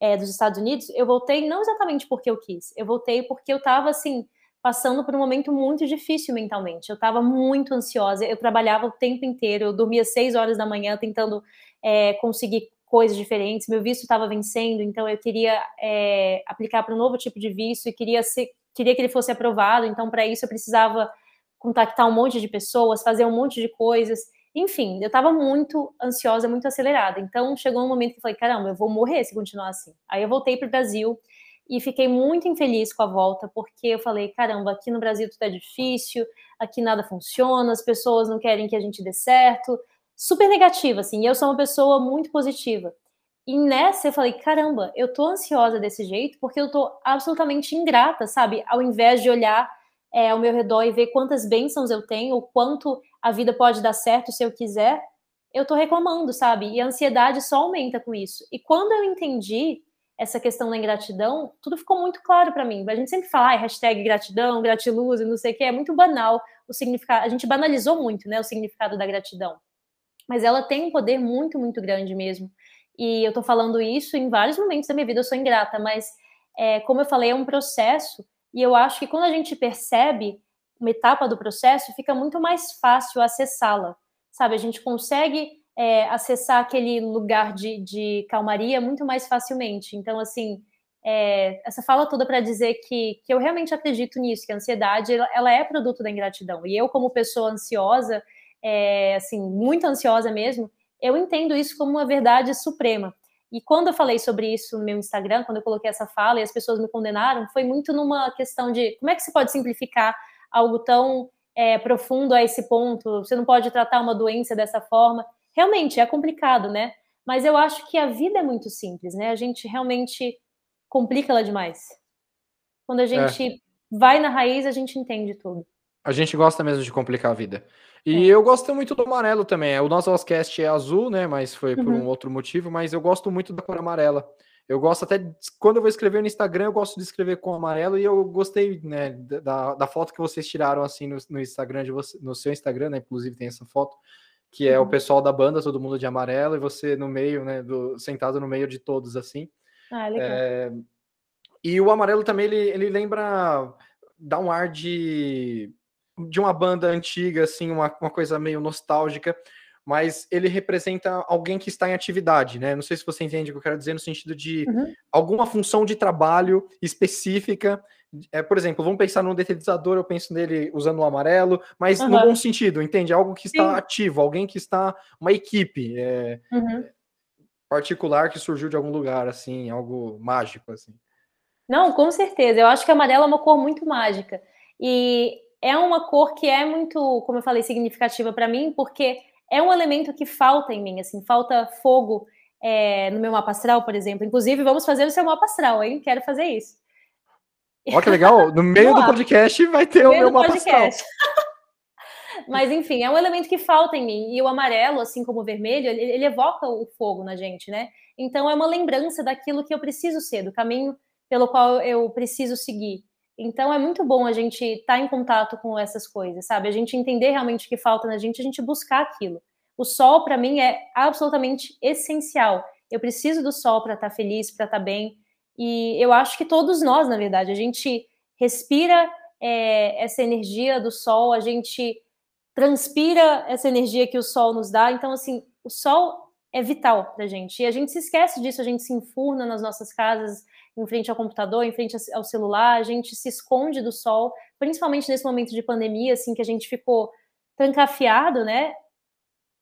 é, dos Estados Unidos, eu voltei não exatamente porque eu quis, eu voltei porque eu estava assim passando por um momento muito difícil mentalmente. Eu estava muito ansiosa, eu trabalhava o tempo inteiro, eu dormia seis horas da manhã tentando é, conseguir coisas diferentes. Meu visto estava vencendo, então eu queria é, aplicar para um novo tipo de visto e queria ser, queria que ele fosse aprovado. Então para isso eu precisava contactar um monte de pessoas, fazer um monte de coisas. Enfim, eu estava muito ansiosa, muito acelerada. Então chegou um momento que eu falei, caramba, eu vou morrer se continuar assim. Aí eu voltei para o Brasil e fiquei muito infeliz com a volta, porque eu falei, caramba, aqui no Brasil tudo é difícil, aqui nada funciona, as pessoas não querem que a gente dê certo. Super negativa, assim. E eu sou uma pessoa muito positiva. E nessa eu falei, caramba, eu tô ansiosa desse jeito porque eu tô absolutamente ingrata, sabe? Ao invés de olhar é, ao meu redor e ver quantas bênçãos eu tenho, o quanto a vida pode dar certo se eu quiser, eu tô reclamando, sabe? E a ansiedade só aumenta com isso. E quando eu entendi essa questão da ingratidão, tudo ficou muito claro para mim. A gente sempre fala, ah, hashtag gratidão, gratiluz e não sei o que, é muito banal o significado. A gente banalizou muito, né, o significado da gratidão. Mas ela tem um poder muito, muito grande mesmo. E eu tô falando isso em vários momentos da minha vida, eu sou ingrata, mas é, como eu falei, é um processo e eu acho que quando a gente percebe uma etapa do processo, fica muito mais fácil acessá-la, sabe? A gente consegue é, acessar aquele lugar de, de, calmaria muito mais facilmente. Então, assim, é, essa fala toda para dizer que, que eu realmente acredito nisso, que a ansiedade ela, ela é produto da ingratidão. E eu, como pessoa ansiosa, é, assim, muito ansiosa mesmo, eu entendo isso como uma verdade suprema. E quando eu falei sobre isso no meu Instagram, quando eu coloquei essa fala e as pessoas me condenaram, foi muito numa questão de como é que se pode simplificar algo tão é, profundo a esse ponto? Você não pode tratar uma doença dessa forma. Realmente é complicado, né? Mas eu acho que a vida é muito simples, né? A gente realmente complica ela demais. Quando a é. gente é. vai na raiz, a gente entende tudo. A gente gosta mesmo de complicar a vida. E é. eu gosto muito do amarelo também. O nosso Oscast é azul, né? Mas foi por uhum. um outro motivo. Mas eu gosto muito da cor amarela. Eu gosto até, quando eu vou escrever no Instagram, eu gosto de escrever com amarelo. E eu gostei, né, da, da foto que vocês tiraram, assim, no, no Instagram de você, no seu Instagram, né? Inclusive tem essa foto, que é uhum. o pessoal da banda, todo mundo de amarelo, e você no meio, né? Do, sentado no meio de todos, assim. Ah, legal. É, e o amarelo também, ele, ele lembra, dá um ar de de uma banda antiga, assim, uma, uma coisa meio nostálgica, mas ele representa alguém que está em atividade, né? Não sei se você entende o que eu quero dizer no sentido de uhum. alguma função de trabalho específica. É, por exemplo, vamos pensar num detetizador, eu penso nele usando o amarelo, mas uhum. no bom sentido, entende? Algo que está Sim. ativo, alguém que está. uma equipe é, uhum. particular que surgiu de algum lugar, assim, algo mágico, assim. Não, com certeza. Eu acho que amarelo é uma cor muito mágica. E é uma cor que é muito, como eu falei, significativa para mim, porque é um elemento que falta em mim, assim, falta fogo é, no meu mapa astral, por exemplo. Inclusive, vamos fazer o seu mapa astral, hein? Quero fazer isso. Olha que legal, no meio do podcast vai ter o meu mapa podcast. astral. Mas, enfim, é um elemento que falta em mim. E o amarelo, assim como o vermelho, ele, ele evoca o fogo na gente, né? Então, é uma lembrança daquilo que eu preciso ser, do caminho pelo qual eu preciso seguir. Então é muito bom a gente estar tá em contato com essas coisas, sabe? A gente entender realmente o que falta na gente, a gente buscar aquilo. O sol para mim é absolutamente essencial. Eu preciso do sol para estar tá feliz, para estar tá bem. E eu acho que todos nós, na verdade, a gente respira é, essa energia do sol, a gente transpira essa energia que o sol nos dá. Então, assim, o sol é vital para a gente. E a gente se esquece disso, a gente se enfurna nas nossas casas, em frente ao computador, em frente ao celular, a gente se esconde do sol, principalmente nesse momento de pandemia, assim, que a gente ficou trancafiado, né?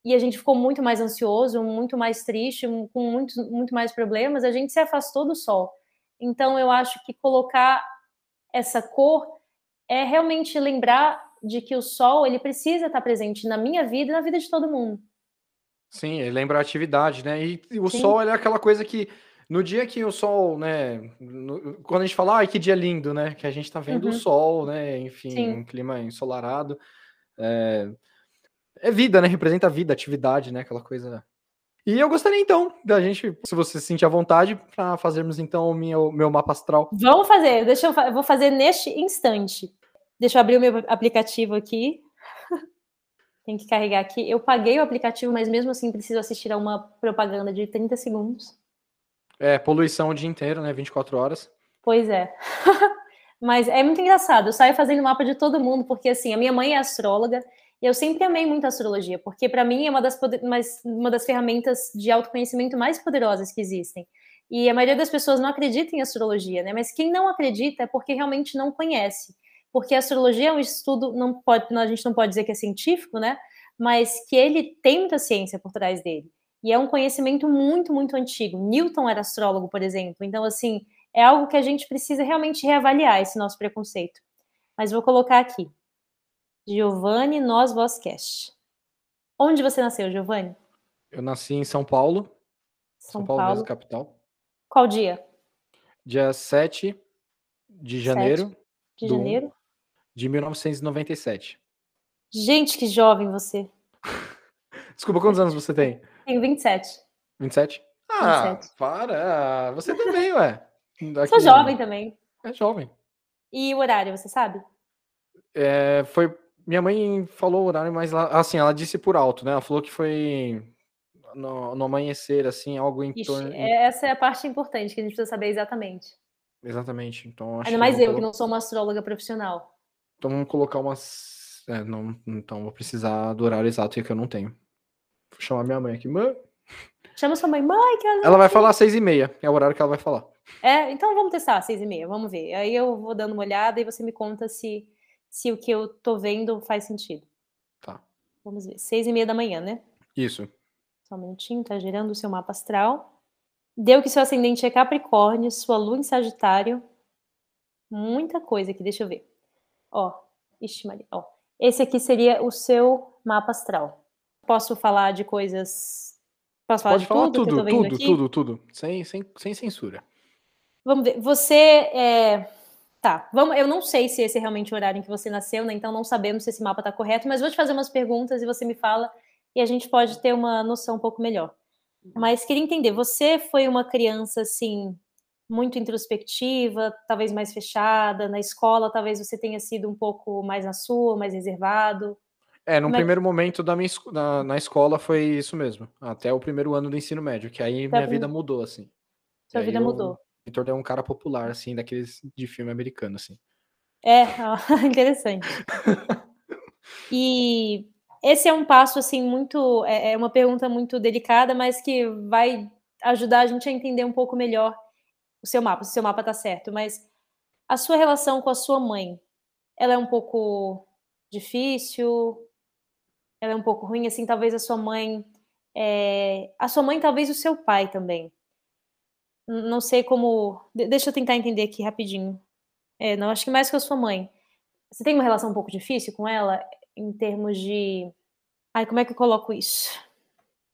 E a gente ficou muito mais ansioso, muito mais triste, com muito, muito mais problemas, a gente se afastou do sol. Então, eu acho que colocar essa cor é realmente lembrar de que o sol ele precisa estar presente na minha vida e na vida de todo mundo. Sim, lembra a atividade, né? E, e o Sim. sol é aquela coisa que No dia que o sol, né? no- quando a gente fala, ai, que dia lindo, né? Que a gente tá vendo o Uhum. sol, né? Enfim, Sim. um clima ensolarado. É, é vida, né? Representa vida, atividade, né? Aquela coisa. E eu gostaria então da gente, se você se sentir à vontade, para fazermos então o meu, meu mapa astral. Vamos fazer, deixa eu, eu vou fazer neste instante. Deixa eu abrir o meu aplicativo aqui. Tem que carregar aqui. Eu paguei o aplicativo, mas mesmo assim preciso assistir a uma propaganda de 30 segundos. É, poluição o dia inteiro, né? 24 horas. Pois é. Mas é muito engraçado. Eu saio fazendo mapa de todo mundo, porque assim, a minha mãe é astróloga e eu sempre amei muito a astrologia, porque para mim é uma das, uma das ferramentas de autoconhecimento mais poderosas que existem. E a maioria das pessoas não acredita em astrologia, né? Mas quem não acredita é porque realmente não conhece. Porque a astrologia é um estudo, não pode, a gente não pode dizer que é científico, né? Mas que ele tem muita ciência por trás dele. E é um conhecimento muito, muito antigo. Newton era astrólogo, por exemplo. Então, assim, é algo que a gente precisa realmente reavaliar esse nosso preconceito. Mas vou colocar aqui. Giovanni Nós Vozcast. Onde você nasceu, Giovanni? Eu nasci em São Paulo, São, São Paulo, Paulo. mesmo, capital. Qual dia? Dia 7 de janeiro De Do- janeiro? De 1997. Gente, que jovem você. Desculpa, quantos anos você tem? Tenho 27. 27? Ah, 27. para! Você também, ué. Sou jovem também. É jovem. E o horário, você sabe? É, foi. Minha mãe falou o horário, mas ela- assim, ela disse por alto, né? Ela falou que foi no, no amanhecer, assim, algo em Ixi, torno. é- essa é a parte importante que a gente precisa saber exatamente. Exatamente. Então, acho Ainda mais eu, que não sou uma astróloga profissional. Então vamos colocar umas. É, não, então vou precisar do horário exato que eu não tenho. Vou chamar minha mãe aqui. Mãe. Chama sua mãe, mãe, que ela... Ela vai falar às seis e meia. É o horário que ela vai falar. É, então vamos testar, seis e meia, vamos ver. Aí eu vou dando uma olhada e você me conta se, se o que eu tô vendo faz sentido. Tá. Vamos ver, seis e meia da manhã, né? Isso. Só um minutinho, tá gerando o seu mapa astral. Deu que seu ascendente é Capricórnio, sua lua em Sagitário. Muita coisa aqui, deixa eu ver. Ó, ixi, Maria, ó. Esse aqui seria o seu mapa astral. Posso falar de coisas. Posso falar Pode de falar tudo, tudo, tudo, tudo, tudo. Sem, sem, sem censura. Vamos ver. Você é. Tá, vamos, eu não sei se esse é realmente o horário em que você nasceu, né? Então não sabemos se esse mapa tá correto, mas vou te fazer umas perguntas e você me fala e a gente pode ter uma noção um pouco melhor. Mas queria entender, você foi uma criança assim muito introspectiva, talvez mais fechada, na escola talvez você tenha sido um pouco mais na sua, mais reservado. É, no Como é primeiro momento da minha, na, na escola foi isso mesmo. Até o primeiro ano do ensino médio, que aí minha vida mudou, assim. Sua vida mudou. Me tornei um cara popular, assim, daqueles de filme americano, assim. É, interessante. E esse é um passo assim muito, é é uma pergunta muito delicada, mas que vai ajudar a gente a entender um pouco melhor o seu mapa, se o seu mapa tá certo. Mas a sua relação com a sua mãe, ela é um pouco difícil? Ela é um pouco ruim, assim, talvez a sua mãe, é, a sua mãe, talvez o seu pai também. Não sei como. de- Deixa eu tentar entender aqui rapidinho. É, não, acho que mais que a sua mãe. Você tem uma relação um pouco difícil com ela em termos de. Ai, como é que eu coloco isso?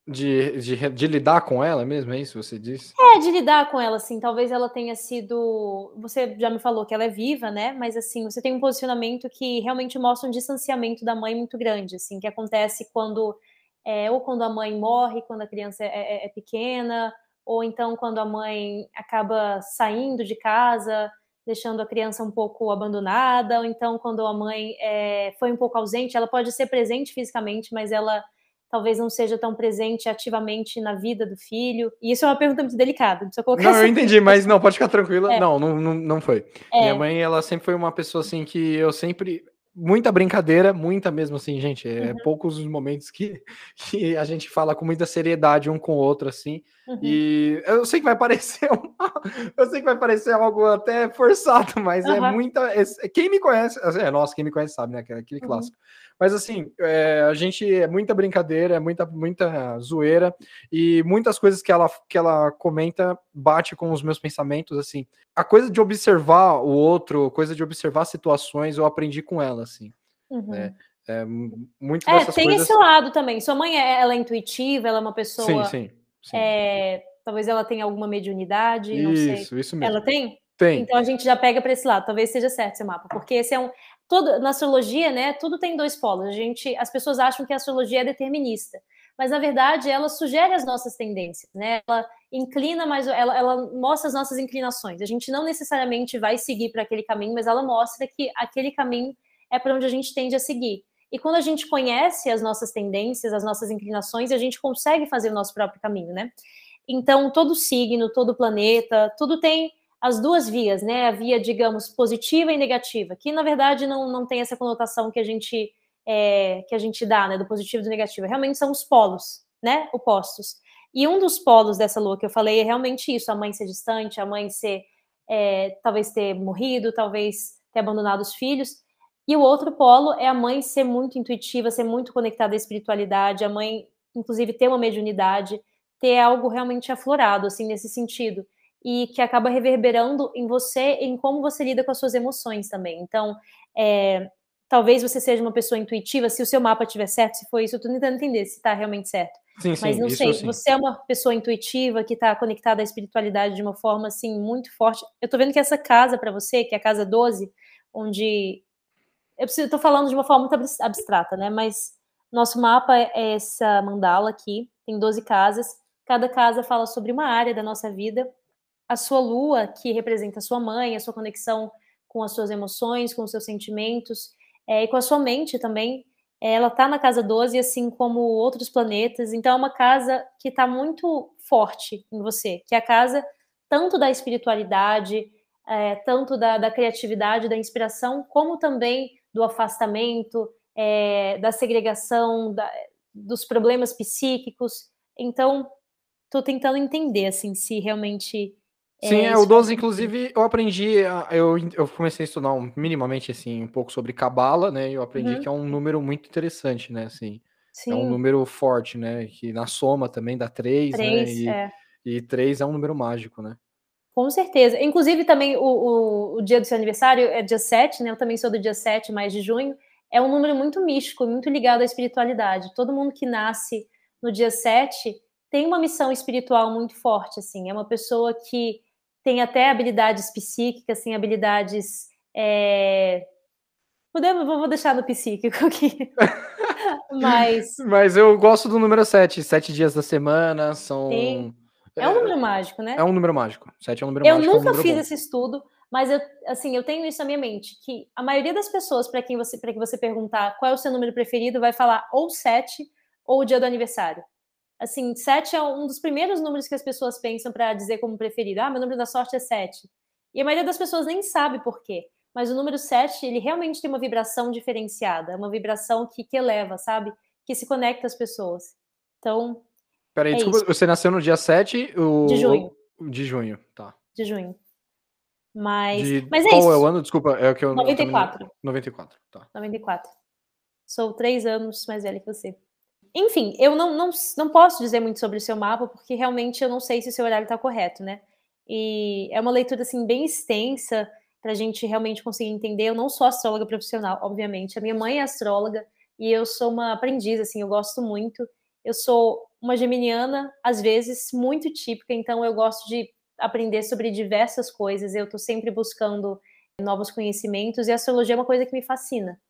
De, de, de lidar com ela mesmo, é isso você disse? É, de lidar com ela, assim. Talvez ela tenha sido. Você já me falou que ela é viva, né? Mas, assim, você tem um posicionamento que realmente mostra um distanciamento da mãe muito grande, assim, que acontece quando. é, ou quando a mãe morre, quando a criança é, é- é pequena, ou então quando a mãe acaba saindo de casa, deixando a criança um pouco abandonada, ou então quando a mãe é, foi um pouco ausente, ela pode ser presente fisicamente, mas ela talvez não seja tão presente ativamente na vida do filho. E isso é uma pergunta muito delicada. Precisa colocar Não, eu essa- entendi, mas não, pode ficar tranquila. É. Não, não, não, não foi. É, Minha mãe, ela sempre foi uma pessoa assim que eu sempre. Muita brincadeira, muita mesmo assim, gente. É Uhum. poucos os momentos que, que a gente fala com muita seriedade um com o outro, assim. uhum. E eu sei que vai parecer uma- eu sei que vai parecer algo até forçado, mas é Aham. muita. é- quem me conhece, assim, é, nossa, quem me conhece sabe, né? Aquele aquele Uhum. clássico. Mas assim, é, a gente é muita brincadeira, é muita, muita zoeira, e muitas coisas que ela, que ela comenta bate com os meus pensamentos, assim. A coisa de observar o outro, coisa de observar situações, eu aprendi com ela, assim. Uhum. É, É, muito É, tem coisas. esse lado também. Sua mãe, é- ela é intuitiva, ela é uma pessoa Sim, sim. sim. é, talvez ela tenha alguma mediunidade, isso, não sei. Isso, isso mesmo. Ela tem? Tem. Então a gente já pega para esse lado, talvez seja certo esse mapa, porque esse é um todo na astrologia, né? Tudo tem dois polos. A gente, as pessoas acham que a astrologia é determinista, mas na verdade ela sugere as nossas tendências, né? Ela inclina mais, ela, ela mostra as nossas inclinações. A gente não necessariamente vai seguir para aquele caminho, mas ela mostra que aquele caminho é para onde a gente tende a seguir. E quando a gente conhece as nossas tendências, as nossas inclinações, a gente consegue fazer o nosso próprio caminho, né? Então, todo signo, todo planeta, tudo tem as duas vias, né? A via, digamos, positiva e negativa, que na verdade não, não tem essa conotação que a gente é, que a gente dá, né? Do positivo e do negativo. Realmente são os polos, né? Opostos. E um dos polos dessa lua que eu falei é realmente isso: a mãe ser distante, a mãe ser é, talvez ter morrido, talvez ter abandonado os filhos. E o outro polo é a mãe ser muito intuitiva, ser muito conectada à espiritualidade, a mãe, inclusive, ter uma mediunidade, ter algo realmente aflorado, assim, nesse sentido. E que acaba reverberando em você, em como você lida com as suas emoções também. Então, é, talvez você seja uma pessoa intuitiva, se o seu mapa estiver certo, se foi isso, eu estou tentando entender se está realmente certo. Sim, sim, Mas não sei, sim. você é uma pessoa intuitiva que está conectada à espiritualidade de uma forma, assim, muito forte. Eu estou vendo que essa casa para você, que é a casa 12, onde eu estou falando de uma forma muito abstrata, né? Mas nosso mapa é essa mandala aqui, tem 12 casas. Cada casa fala sobre uma área da nossa vida. A sua lua, que representa a sua mãe, a sua conexão com as suas emoções, com os seus sentimentos, é, e com a sua mente também. Ela está na casa 12, assim como outros planetas. Então, é uma casa que está muito forte em você, que é a casa tanto da espiritualidade, é, tanto da, da criatividade, da inspiração, como também do afastamento, é, da segregação, da, dos problemas psíquicos. Então, estou tentando entender assim se realmente. É Sim, é, o 12, inclusive, eu aprendi, eu, eu comecei a estudar um, minimamente assim, um pouco sobre Cabala, né? E eu aprendi uhum. que é um número muito interessante, né? Assim, Sim. É um número forte, né? Que na soma também dá 3, 3 né? E, é. e 3 é um número mágico, né? Com certeza. Inclusive, também o, o, o, dia do seu aniversário é dia 7, né? Eu também sou do dia 7, mais de junho. É um número muito místico, muito ligado à espiritualidade. Todo mundo que nasce no dia 7 tem uma missão espiritual muito forte, assim. É uma pessoa que tem até habilidades psíquicas, assim, habilidades. É... Podemos, vou deixar no psíquico aqui. Mas. Mas eu gosto do número 7. Sete dias da semana são. É um número mágico, né? É um número mágico. Sete é um número eu mágico. Eu nunca é um fiz bom. esse estudo, mas eu, assim, eu tenho isso na minha mente, que a maioria das pessoas, para quem você, para que você perguntar qual é o seu número preferido, vai falar ou sete ou o dia do aniversário. Assim, sete é um dos primeiros números que as pessoas pensam para dizer como preferido. Ah, meu número da sorte é sete. E a maioria das pessoas nem sabe por quê. Mas o número sete, ele realmente tem uma vibração diferenciada, uma vibração que, que eleva, sabe? Que se conecta às pessoas. Então, Peraí, é desculpa, isso. você nasceu no dia 7 o... de junho. De junho, tá. De junho. Mas, de... mas é Qual isso. é o ano? Desculpa, é o que eu 94. Também... 94, tá. 94. Sou três anos mais velha que você. Enfim, eu não, não, não posso dizer muito sobre o seu mapa, porque realmente eu não sei se o seu horário está correto, né? E é uma leitura, assim, bem extensa para a gente realmente conseguir entender. Eu não sou astróloga profissional, obviamente. A minha mãe é astróloga e eu sou uma aprendiz, assim, eu gosto muito. Eu sou uma geminiana, às vezes, muito típica, então eu gosto de aprender sobre diversas coisas, eu estou sempre buscando novos conhecimentos e a astrologia é uma coisa que me fascina,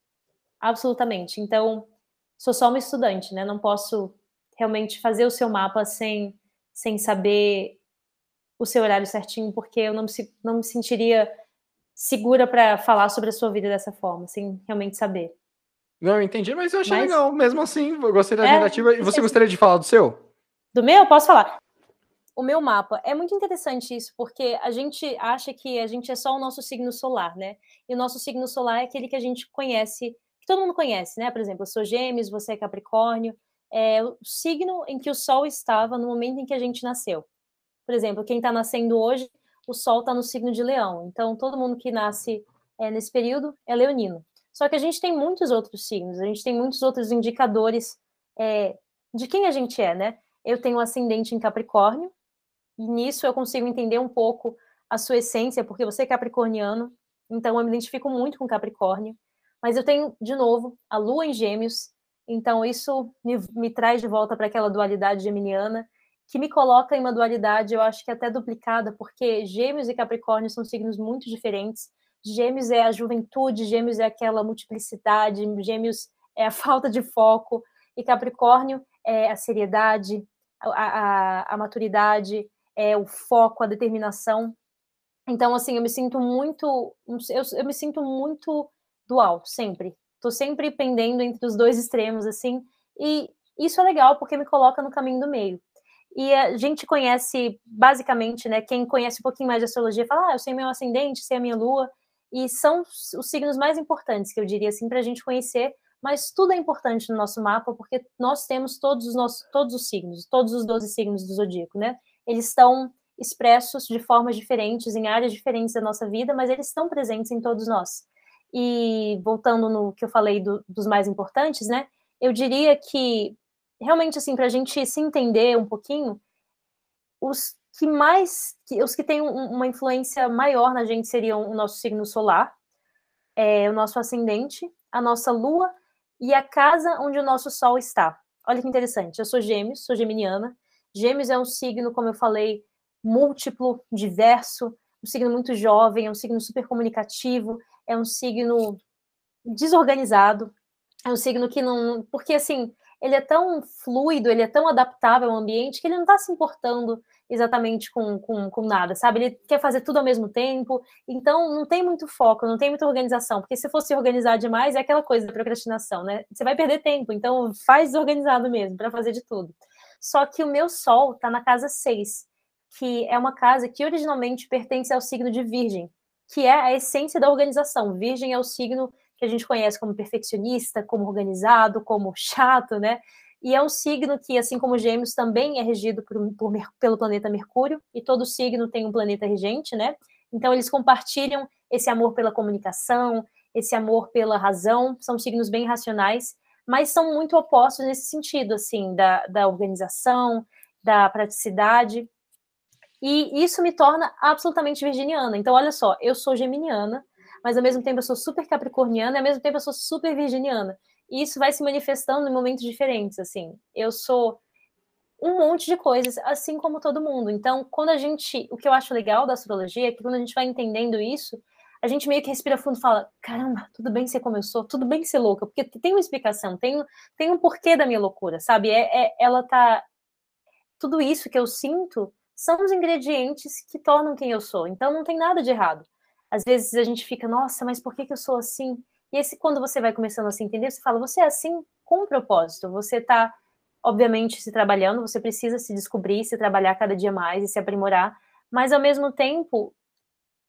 absolutamente. Então, sou só uma estudante, né? Não posso realmente fazer o seu mapa sem, sem saber o seu horário certinho, porque eu não me, não me sentiria segura para falar sobre a sua vida dessa forma, sem realmente saber. Não, eu entendi, mas eu achei mas... legal. Mesmo assim, eu gostei da é, negativa. E você gostaria de falar do seu? Do meu? Posso falar. O meu mapa. É muito interessante isso, porque a gente acha que a gente é só o nosso signo solar, né? E o nosso signo solar é aquele que a gente conhece, todo mundo conhece, né? Por exemplo, eu sou gêmeos, você é capricórnio. É o signo em que o sol estava no momento em que a gente nasceu. Por exemplo, quem está nascendo hoje, o sol está no signo de leão. Então, todo mundo que nasce é, nesse período é leonino. Só que a gente tem muitos outros signos, a gente tem muitos outros indicadores é, de quem a gente é, né? Eu tenho um ascendente em Capricórnio, e nisso eu consigo entender um pouco a sua essência, porque você é capricorniano, então eu me identifico muito com Capricórnio. Mas eu tenho, de novo, a lua em Gêmeos, então isso me, me traz de volta para aquela dualidade geminiana, que me coloca em uma dualidade, eu acho que até duplicada, porque Gêmeos e Capricórnio são signos muito diferentes. Gêmeos é a juventude, Gêmeos é aquela multiplicidade, Gêmeos é a falta de foco, e Capricórnio é a seriedade, a, a, a maturidade, é o foco, a determinação. Então, assim, eu me sinto muito, eu, eu me sinto muito dual, sempre. Estou sempre pendendo entre os dois extremos, assim, e isso é legal porque me coloca no caminho do meio. E a gente conhece, basicamente, né? Quem conhece um pouquinho mais de astrologia fala, ah, eu sei meu ascendente, sei a minha lua, e são os signos mais importantes, que eu diria assim, para a gente conhecer, mas tudo é importante no nosso mapa, porque nós temos todos os nossos, todos os signos, todos os 12 signos do zodíaco, né? Eles estão expressos de formas diferentes, em áreas diferentes da nossa vida, mas eles estão presentes em todos nós. E voltando no que eu falei do, dos mais importantes, né? Eu diria que realmente, assim, para a gente se entender um pouquinho, os que mais, os que têm uma influência maior na gente seriam o nosso signo solar, é, o nosso ascendente, a nossa lua e a casa onde o nosso sol está. Olha que interessante, eu sou gêmeos, sou geminiana. Gêmeos é um signo, como eu falei, múltiplo, diverso, um signo muito jovem, é um signo super comunicativo, é um signo desorganizado, é um signo que não. Porque, assim, ele é tão fluido, ele é tão adaptável ao ambiente que ele não está se importando exatamente com, com, com, nada, sabe? Ele quer fazer tudo ao mesmo tempo, então não tem muito foco, não tem muita organização, porque se fosse organizar demais é aquela coisa da procrastinação, né? Você vai perder tempo, então faz desorganizado mesmo, para fazer de tudo. Só que o meu sol está na casa 6, que é uma casa que originalmente pertence ao signo de Virgem, que é a essência da organização. Virgem é o signo que a gente conhece como perfeccionista, como organizado, como chato, né? E é um signo que, assim como Gêmeos, também é regido por, por, pelo planeta Mercúrio, e todo signo tem um planeta regente, né? Então, eles compartilham esse amor pela comunicação, esse amor pela razão, são signos bem racionais, mas são muito opostos nesse sentido, assim, da, da organização, da praticidade. E isso me torna absolutamente virginiana. Então, olha só, eu sou geminiana, mas ao mesmo tempo eu sou super capricorniana e ao mesmo tempo eu sou super virginiana. E isso vai se manifestando em momentos diferentes, assim. Eu sou um monte de coisas, assim como todo mundo. Então, quando a gente, o que eu acho legal da astrologia é que quando a gente vai entendendo isso, a gente meio que respira fundo e fala: caramba, tudo bem ser como eu sou, tudo bem ser louca, porque tem uma explicação, tem, tem um porquê da minha loucura, sabe? É, é, ela tá. Tudo isso que eu sinto são os ingredientes que tornam quem eu sou. Então, não tem nada de errado às vezes a gente fica, nossa, mas por que, que eu sou assim? E esse, quando você vai começando a se entender, você fala, você é assim com um propósito, você está, obviamente, se trabalhando, você precisa se descobrir, se trabalhar cada dia mais e se aprimorar, mas ao mesmo tempo,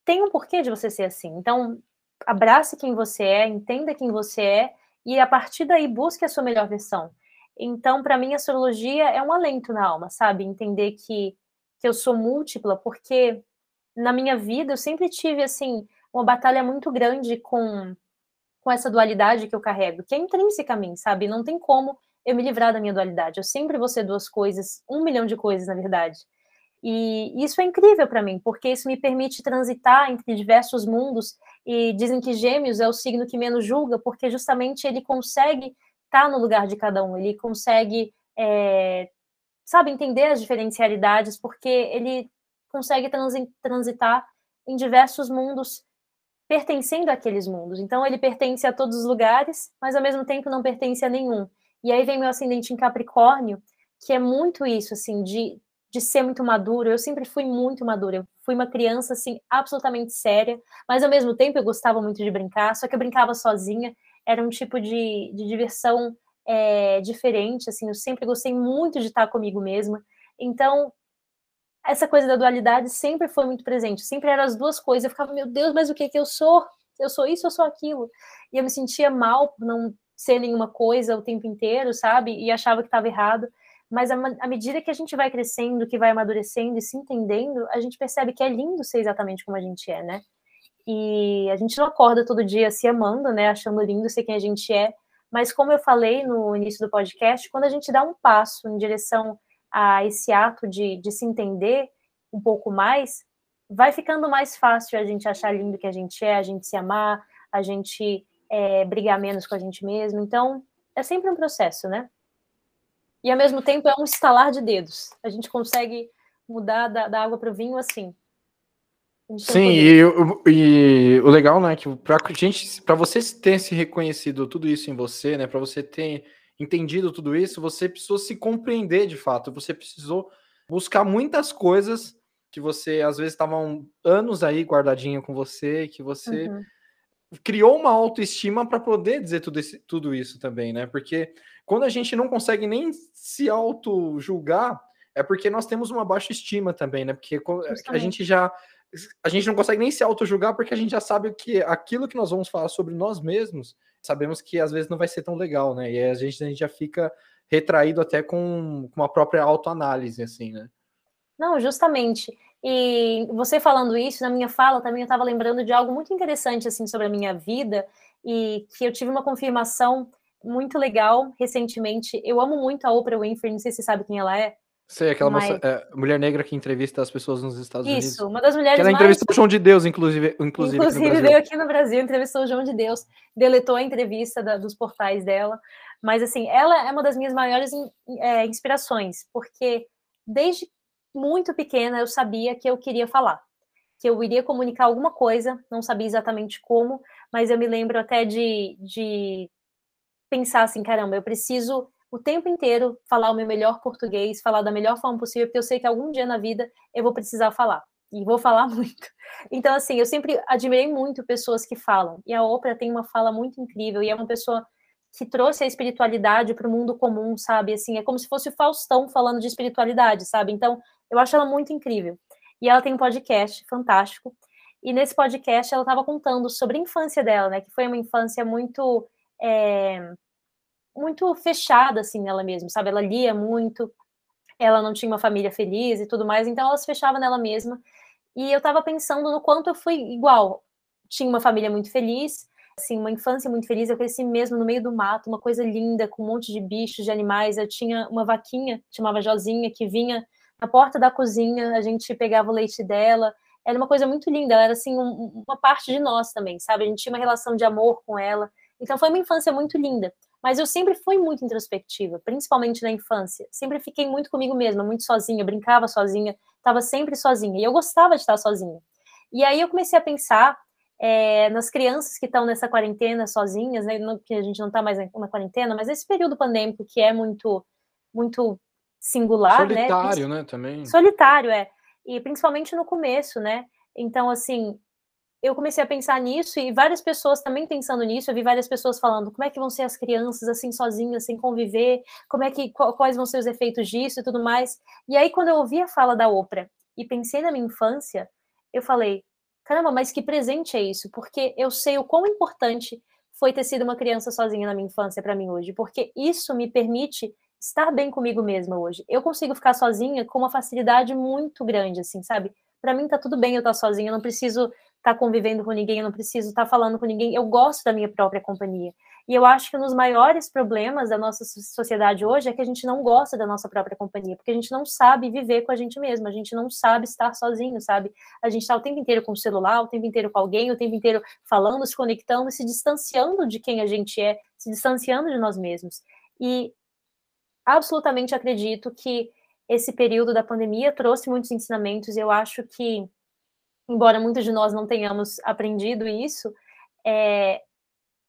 tem um porquê de você ser assim. Então, abrace quem você é, entenda quem você é e a partir daí busque a sua melhor versão. Então, para mim, a astrologia é um alento na alma, sabe? Entender que, que eu sou múltipla, porque na minha vida eu sempre tive assim uma batalha muito grande com com essa dualidade que eu carrego, que é intrínseca a mim, sabe? Não tem como eu me livrar da minha dualidade. Eu sempre vou ser duas coisas, um milhão de coisas, na verdade. E isso é incrível para mim, porque isso me permite transitar entre diversos mundos. E dizem que Gêmeos é o signo que menos julga, porque justamente ele consegue estar tá no lugar de cada um, ele consegue, é, sabe, entender as diferencialidades, porque ele consegue transitar em diversos mundos pertencendo àqueles mundos. Então ele pertence a todos os lugares, mas ao mesmo tempo não pertence a nenhum. E aí vem meu ascendente em Capricórnio, que é muito isso, assim, de, de ser muito maduro. Eu sempre fui muito madura. Eu fui uma criança, assim, absolutamente séria, mas ao mesmo tempo eu gostava muito de brincar, só que eu brincava sozinha. Era um tipo de, de diversão é, diferente, assim, eu sempre gostei muito de estar comigo mesma. Então, essa coisa da dualidade sempre foi muito presente, sempre eram as duas coisas. Eu ficava, meu Deus, mas o que que eu sou? Eu sou isso, eu sou aquilo. E eu me sentia mal por não ser nenhuma coisa o tempo inteiro, sabe? E achava que estava errado. Mas à medida que a gente vai crescendo, que vai amadurecendo e se entendendo, a gente percebe que é lindo ser exatamente como a gente é, né? E a gente não acorda todo dia se amando, né? Achando lindo ser quem a gente é. Mas como eu falei no início do podcast, quando a gente dá um passo em direção a esse ato de, de se entender um pouco mais, vai ficando mais fácil a gente achar lindo que a gente é, a gente se amar, a gente é, brigar menos com a gente mesmo. Então, é sempre um processo, né? E ao mesmo tempo é um estalar de dedos. A gente consegue mudar da, da água para o vinho assim. Sim, e, e, o legal, né, que para gente, para você ter se reconhecido tudo isso em você, né, para você ter entendido tudo isso, você precisou se compreender de fato. Você precisou buscar muitas coisas que você às vezes estavam anos aí guardadinha com você, que você uhum. criou uma autoestima para poder dizer tudo, esse, tudo isso também, né? Porque quando a gente não consegue nem se auto julgar, é porque nós temos uma baixa estima também, né? Porque Justamente. a gente já a gente não consegue nem se auto julgar porque a gente já sabe que aquilo que nós vamos falar sobre nós mesmos, sabemos que às vezes não vai ser tão legal, né? E a gente, a gente já fica retraído até com, com uma própria autoanálise, assim, né? Não, justamente. E você falando isso, na minha fala também eu estava lembrando de algo muito interessante assim sobre a minha vida e que eu tive uma confirmação muito legal recentemente. Eu amo muito a Oprah Winfrey, não sei se você sabe quem ela é. Sei, aquela mas... moça, é, mulher negra que entrevista as pessoas nos Estados Isso, Unidos. Isso, uma das mulheres que ela entrevistou mais... o João de Deus, inclusive. Inclusive, inclusive aqui veio aqui no Brasil, entrevistou o João de Deus, deletou a entrevista da, dos portais dela. Mas, assim, ela é uma das minhas maiores é, inspirações, porque desde muito pequena eu sabia que eu queria falar, que eu iria comunicar alguma coisa, não sabia exatamente como, mas eu me lembro até de, de pensar assim, caramba, eu preciso o tempo inteiro falar o meu melhor português, falar da melhor forma possível, porque eu sei que algum dia na vida eu vou precisar falar. E vou falar muito. Então, assim, eu sempre admirei muito pessoas que falam. E a Oprah tem uma fala muito incrível. E é uma pessoa que trouxe a espiritualidade para o mundo comum, sabe? Assim, é como se fosse o Faustão falando de espiritualidade, sabe? Então, eu acho ela muito incrível. E ela tem um podcast fantástico. E nesse podcast ela estava contando sobre a infância dela, né? Que foi uma infância muito é, muito fechada assim nela mesma, sabe? Ela lia muito, ela não tinha uma família feliz e tudo mais, então ela se fechava nela mesma. E eu estava pensando no quanto eu fui igual. Tinha uma família muito feliz, assim, uma infância muito feliz. Eu cresci mesmo no meio do mato, uma coisa linda, com um monte de bichos, de animais. Eu tinha uma vaquinha, chamava Josinha, que vinha na porta da cozinha, a gente pegava o leite dela. Era uma coisa muito linda, ela era assim um, uma parte de nós também, sabe? A gente tinha uma relação de amor com ela. Então foi uma infância muito linda. Mas eu sempre fui muito introspectiva, principalmente na infância. Sempre fiquei muito comigo mesma, muito sozinha, brincava sozinha, estava sempre sozinha. E eu gostava de estar sozinha. E aí eu comecei a pensar é, nas crianças que estão nessa quarentena sozinhas, né? que a gente não está mais na quarentena, mas esse período pandêmico que é muito, muito singular, né? Solitário, né? né? Também. Solitário, é. E principalmente no começo, né? Então, assim, eu comecei a pensar nisso e várias pessoas também pensando nisso. Eu vi várias pessoas falando como é que vão ser as crianças assim sozinhas, sem conviver, como é que quais vão ser os efeitos disso e tudo mais. E aí quando eu ouvi a fala da Oprah e pensei na minha infância, eu falei: "Caramba, mas que presente é isso?" Porque eu sei o quão importante foi ter sido uma criança sozinha na minha infância para mim hoje, porque isso me permite estar bem comigo mesma hoje. Eu consigo ficar sozinha com uma facilidade muito grande, assim, sabe? Para mim tá tudo bem eu estar sozinha, eu não preciso estar tá convivendo com ninguém, eu não preciso estar tá falando com ninguém, eu gosto da minha própria companhia. E eu acho que um dos maiores problemas da nossa sociedade hoje é que a gente não gosta da nossa própria companhia, porque a gente não sabe viver com a gente mesmo, a gente não sabe estar sozinho, sabe? A gente está o tempo inteiro com o celular, o tempo inteiro com alguém, o tempo inteiro falando, se conectando, se distanciando de quem a gente é, se distanciando de nós mesmos. E absolutamente acredito que esse período da pandemia trouxe muitos ensinamentos. Eu acho que, embora muitos de nós não tenhamos aprendido isso, é,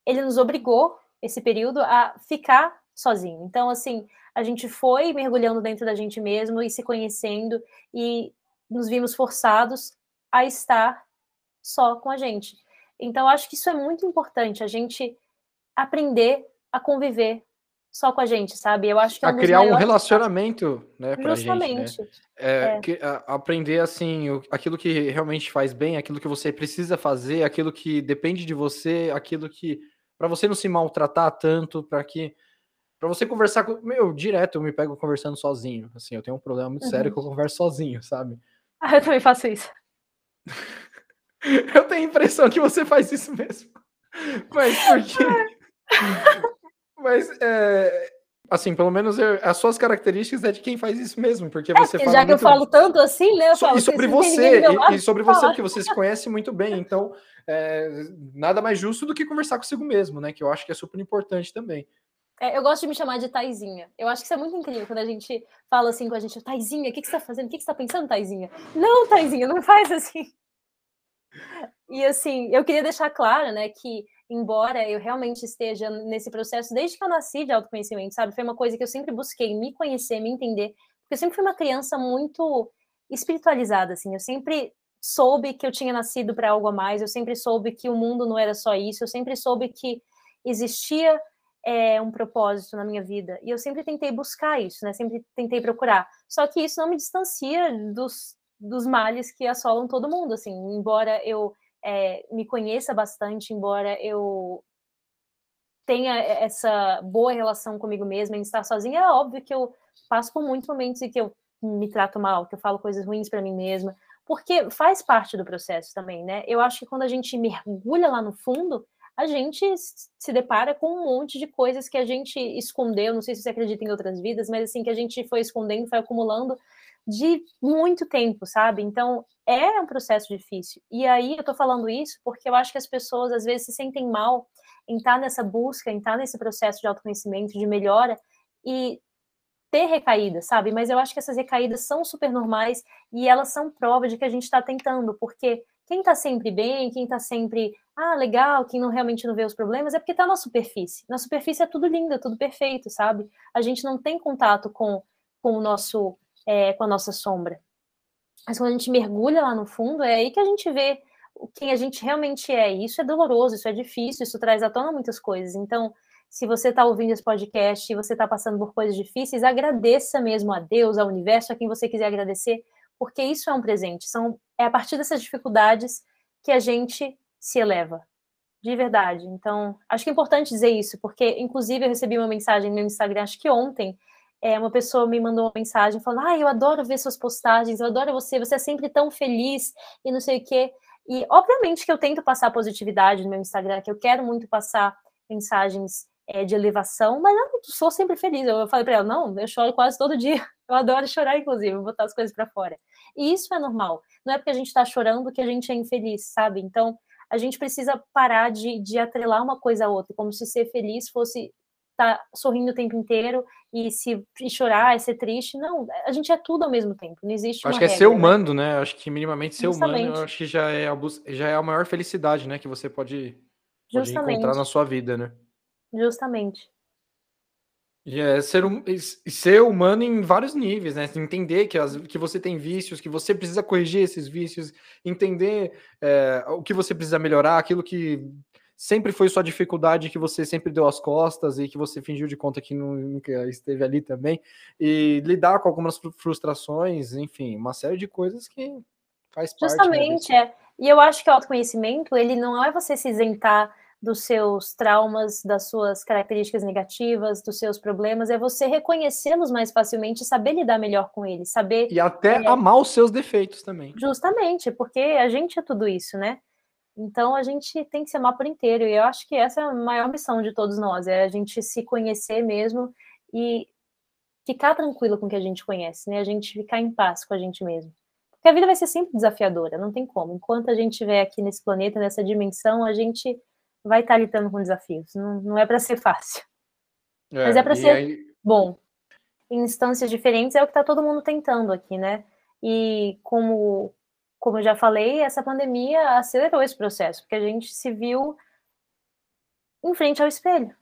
ele nos obrigou, esse período, a ficar sozinho. Então, assim, a gente foi mergulhando dentro da gente mesmo e se conhecendo e nos vimos forçados a estar só com a gente. Então, acho que isso é muito importante, a gente aprender a conviver só com a gente, sabe? Eu acho que é um a criar um relacionamento, né, pra Justamente. gente, né? É, é. Que, a, aprender assim, o, aquilo que realmente faz bem, aquilo que você precisa fazer, aquilo que depende de você, aquilo que para você não se maltratar tanto, para que para você conversar com meu direto, eu me pego conversando sozinho, assim, eu tenho um problema muito uhum. sério que eu converso sozinho, sabe? Ah, eu também faço isso. eu tenho a impressão que você faz isso mesmo. Mas por quê? Mas, é, assim, pelo menos eu, as suas características é de quem faz isso mesmo, porque é, você fala. Já que eu falo tanto assim, né? Eu falo, e sobre você, e, e, sobre você, porque você se conhece muito bem. Então, é, nada mais justo do que conversar consigo mesmo, né? Que eu acho que é super importante também. É, eu gosto de me chamar de Taizinha. Eu acho que isso é muito incrível quando a gente fala assim com a gente, Taizinha, o que, que você tá fazendo? O que, que você tá pensando, Taizinha? Não, Taizinha, não faz assim. E assim, eu queria deixar claro, né, que embora eu realmente esteja nesse processo desde que eu nasci de autoconhecimento, sabe? Foi uma coisa que eu sempre busquei me conhecer, me entender, porque eu sempre fui uma criança muito espiritualizada, assim. Eu sempre soube que eu tinha nascido para algo a mais, eu sempre soube que o mundo não era só isso, eu sempre soube que existia é, um propósito na minha vida. E eu sempre tentei buscar isso, né? Sempre tentei procurar. Só que isso não me distancia dos, dos males que assolam todo mundo, assim. Embora eu é, me conheça bastante, embora eu tenha essa boa relação comigo mesma em estar sozinha, é óbvio que eu passo por muitos momentos em que eu me trato mal, que eu falo coisas ruins para mim mesma, porque faz parte do processo também, né? Eu acho que quando a gente mergulha lá no fundo, a gente se depara com um monte de coisas que a gente escondeu, não sei se você acredita em outras vidas, mas assim, que a gente foi escondendo, foi acumulando de muito tempo, sabe? Então, é um processo difícil. E aí eu tô falando isso porque eu acho que as pessoas às vezes se sentem mal em estar nessa busca, em estar nesse processo de autoconhecimento, de melhora e ter recaídas, sabe? Mas eu acho que essas recaídas são super normais e elas são prova de que a gente está tentando, porque quem está sempre bem, quem está sempre, ah, legal, quem não realmente não vê os problemas, é porque está na superfície. Na superfície é tudo lindo, é tudo perfeito, sabe? A gente não tem contato com, com o nosso é, com a nossa sombra. Mas quando a gente mergulha lá no fundo, é aí que a gente vê quem a gente realmente é. E isso é doloroso, isso é difícil, isso traz à tona muitas coisas. Então, se você está ouvindo esse podcast e você está passando por coisas difíceis, agradeça mesmo a Deus, ao universo, a quem você quiser agradecer, porque isso é um presente. São, é a partir dessas dificuldades que a gente se eleva. De verdade. Então, acho que é importante dizer isso, porque, inclusive, eu recebi uma mensagem no Instagram, acho que ontem, é, uma pessoa me mandou uma mensagem falando: Ah, eu adoro ver suas postagens, eu adoro você, você é sempre tão feliz e não sei o quê. E, obviamente, que eu tento passar positividade no meu Instagram, que eu quero muito passar mensagens é, de elevação, mas eu sou sempre feliz. Eu falei para ela: Não, eu choro quase todo dia. Eu adoro chorar, inclusive, botar as coisas para fora. E isso é normal. Não é porque a gente está chorando que a gente é infeliz, sabe? Então, a gente precisa parar de, de atrelar uma coisa a outra, como se ser feliz fosse tá sorrindo o tempo inteiro e se e chorar, e ser triste. Não, a gente é tudo ao mesmo tempo. Não existe. Acho que é regra, ser né? humano, né? Acho que minimamente ser Justamente. humano, acho que já é a, já é a maior felicidade, né? Que você pode, pode encontrar na sua vida, né? Justamente. E é ser, um, ser humano em vários níveis, né? Entender que, as, que você tem vícios, que você precisa corrigir esses vícios, entender é, o que você precisa melhorar, aquilo que sempre foi sua dificuldade que você sempre deu as costas e que você fingiu de conta que nunca esteve ali também, e lidar com algumas frustrações, enfim, uma série de coisas que faz parte. Justamente, né, é. E eu acho que o autoconhecimento, ele não é você se isentar dos seus traumas, das suas características negativas, dos seus problemas, é você reconhecê-los mais facilmente, saber lidar melhor com eles, saber. E até é, amar os seus defeitos também. Justamente, porque a gente é tudo isso, né? Então a gente tem que se amar por inteiro, e eu acho que essa é a maior missão de todos nós, é a gente se conhecer mesmo e ficar tranquilo com o que a gente conhece, né? A gente ficar em paz com a gente mesmo. Porque a vida vai ser sempre desafiadora, não tem como. Enquanto a gente estiver aqui nesse planeta, nessa dimensão, a gente vai estar lidando com desafios. Não, não é para ser fácil. É, Mas é para ser aí... bom. Em instâncias diferentes é o que está todo mundo tentando aqui, né? E como como eu já falei, essa pandemia acelerou esse processo, porque a gente se viu em frente ao espelho.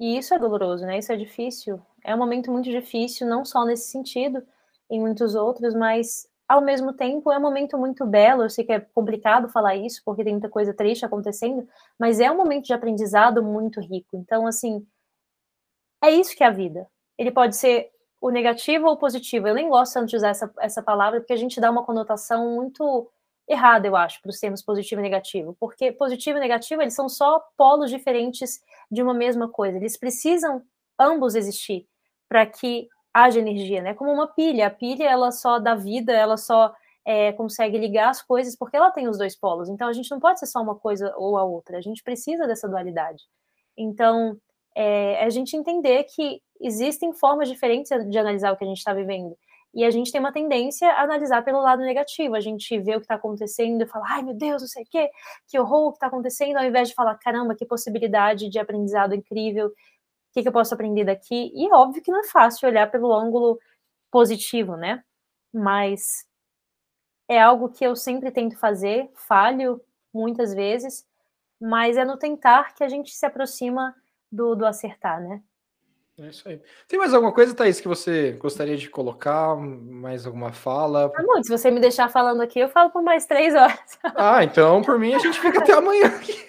E isso é doloroso, né? Isso é difícil. É um momento muito difícil, não só nesse sentido, em muitos outros, mas ao mesmo tempo é um momento muito belo. Eu sei que é complicado falar isso, porque tem muita coisa triste acontecendo, mas é um momento de aprendizado muito rico. Então, assim, é isso que é a vida. Ele pode ser o negativo ou o positivo. Eu nem gosto de usar essa, essa palavra, porque a gente dá uma conotação muito errada, eu acho, para os termos positivo e negativo. Porque positivo e negativo, eles são só polos diferentes de uma mesma coisa. Eles precisam ambos existir para que haja energia, né? Como uma pilha. A pilha, ela só dá vida, ela só é, consegue ligar as coisas porque ela tem os dois polos. Então, a gente não pode ser só uma coisa ou a outra. A gente precisa dessa dualidade. Então, é, é a gente entender que existem formas diferentes de analisar o que a gente está vivendo. E a gente tem uma tendência a analisar pelo lado negativo. A gente vê o que está acontecendo e fala, ai meu Deus, não sei o quê, que horror o que está acontecendo, ao invés de falar, caramba, que possibilidade de aprendizado incrível. que, que eu posso aprender daqui? E óbvio que não é fácil olhar pelo ângulo positivo, né? Mas é algo que eu sempre tento fazer, falho muitas vezes, mas é no tentar que a gente se aproxima do, do acertar, né? É isso aí. Tem mais alguma coisa, Thaís, que você gostaria de colocar? Mais alguma fala? Ah, não, se você me deixar falando aqui, eu falo por mais três horas. Ah, então por mim a gente fica até amanhã aqui.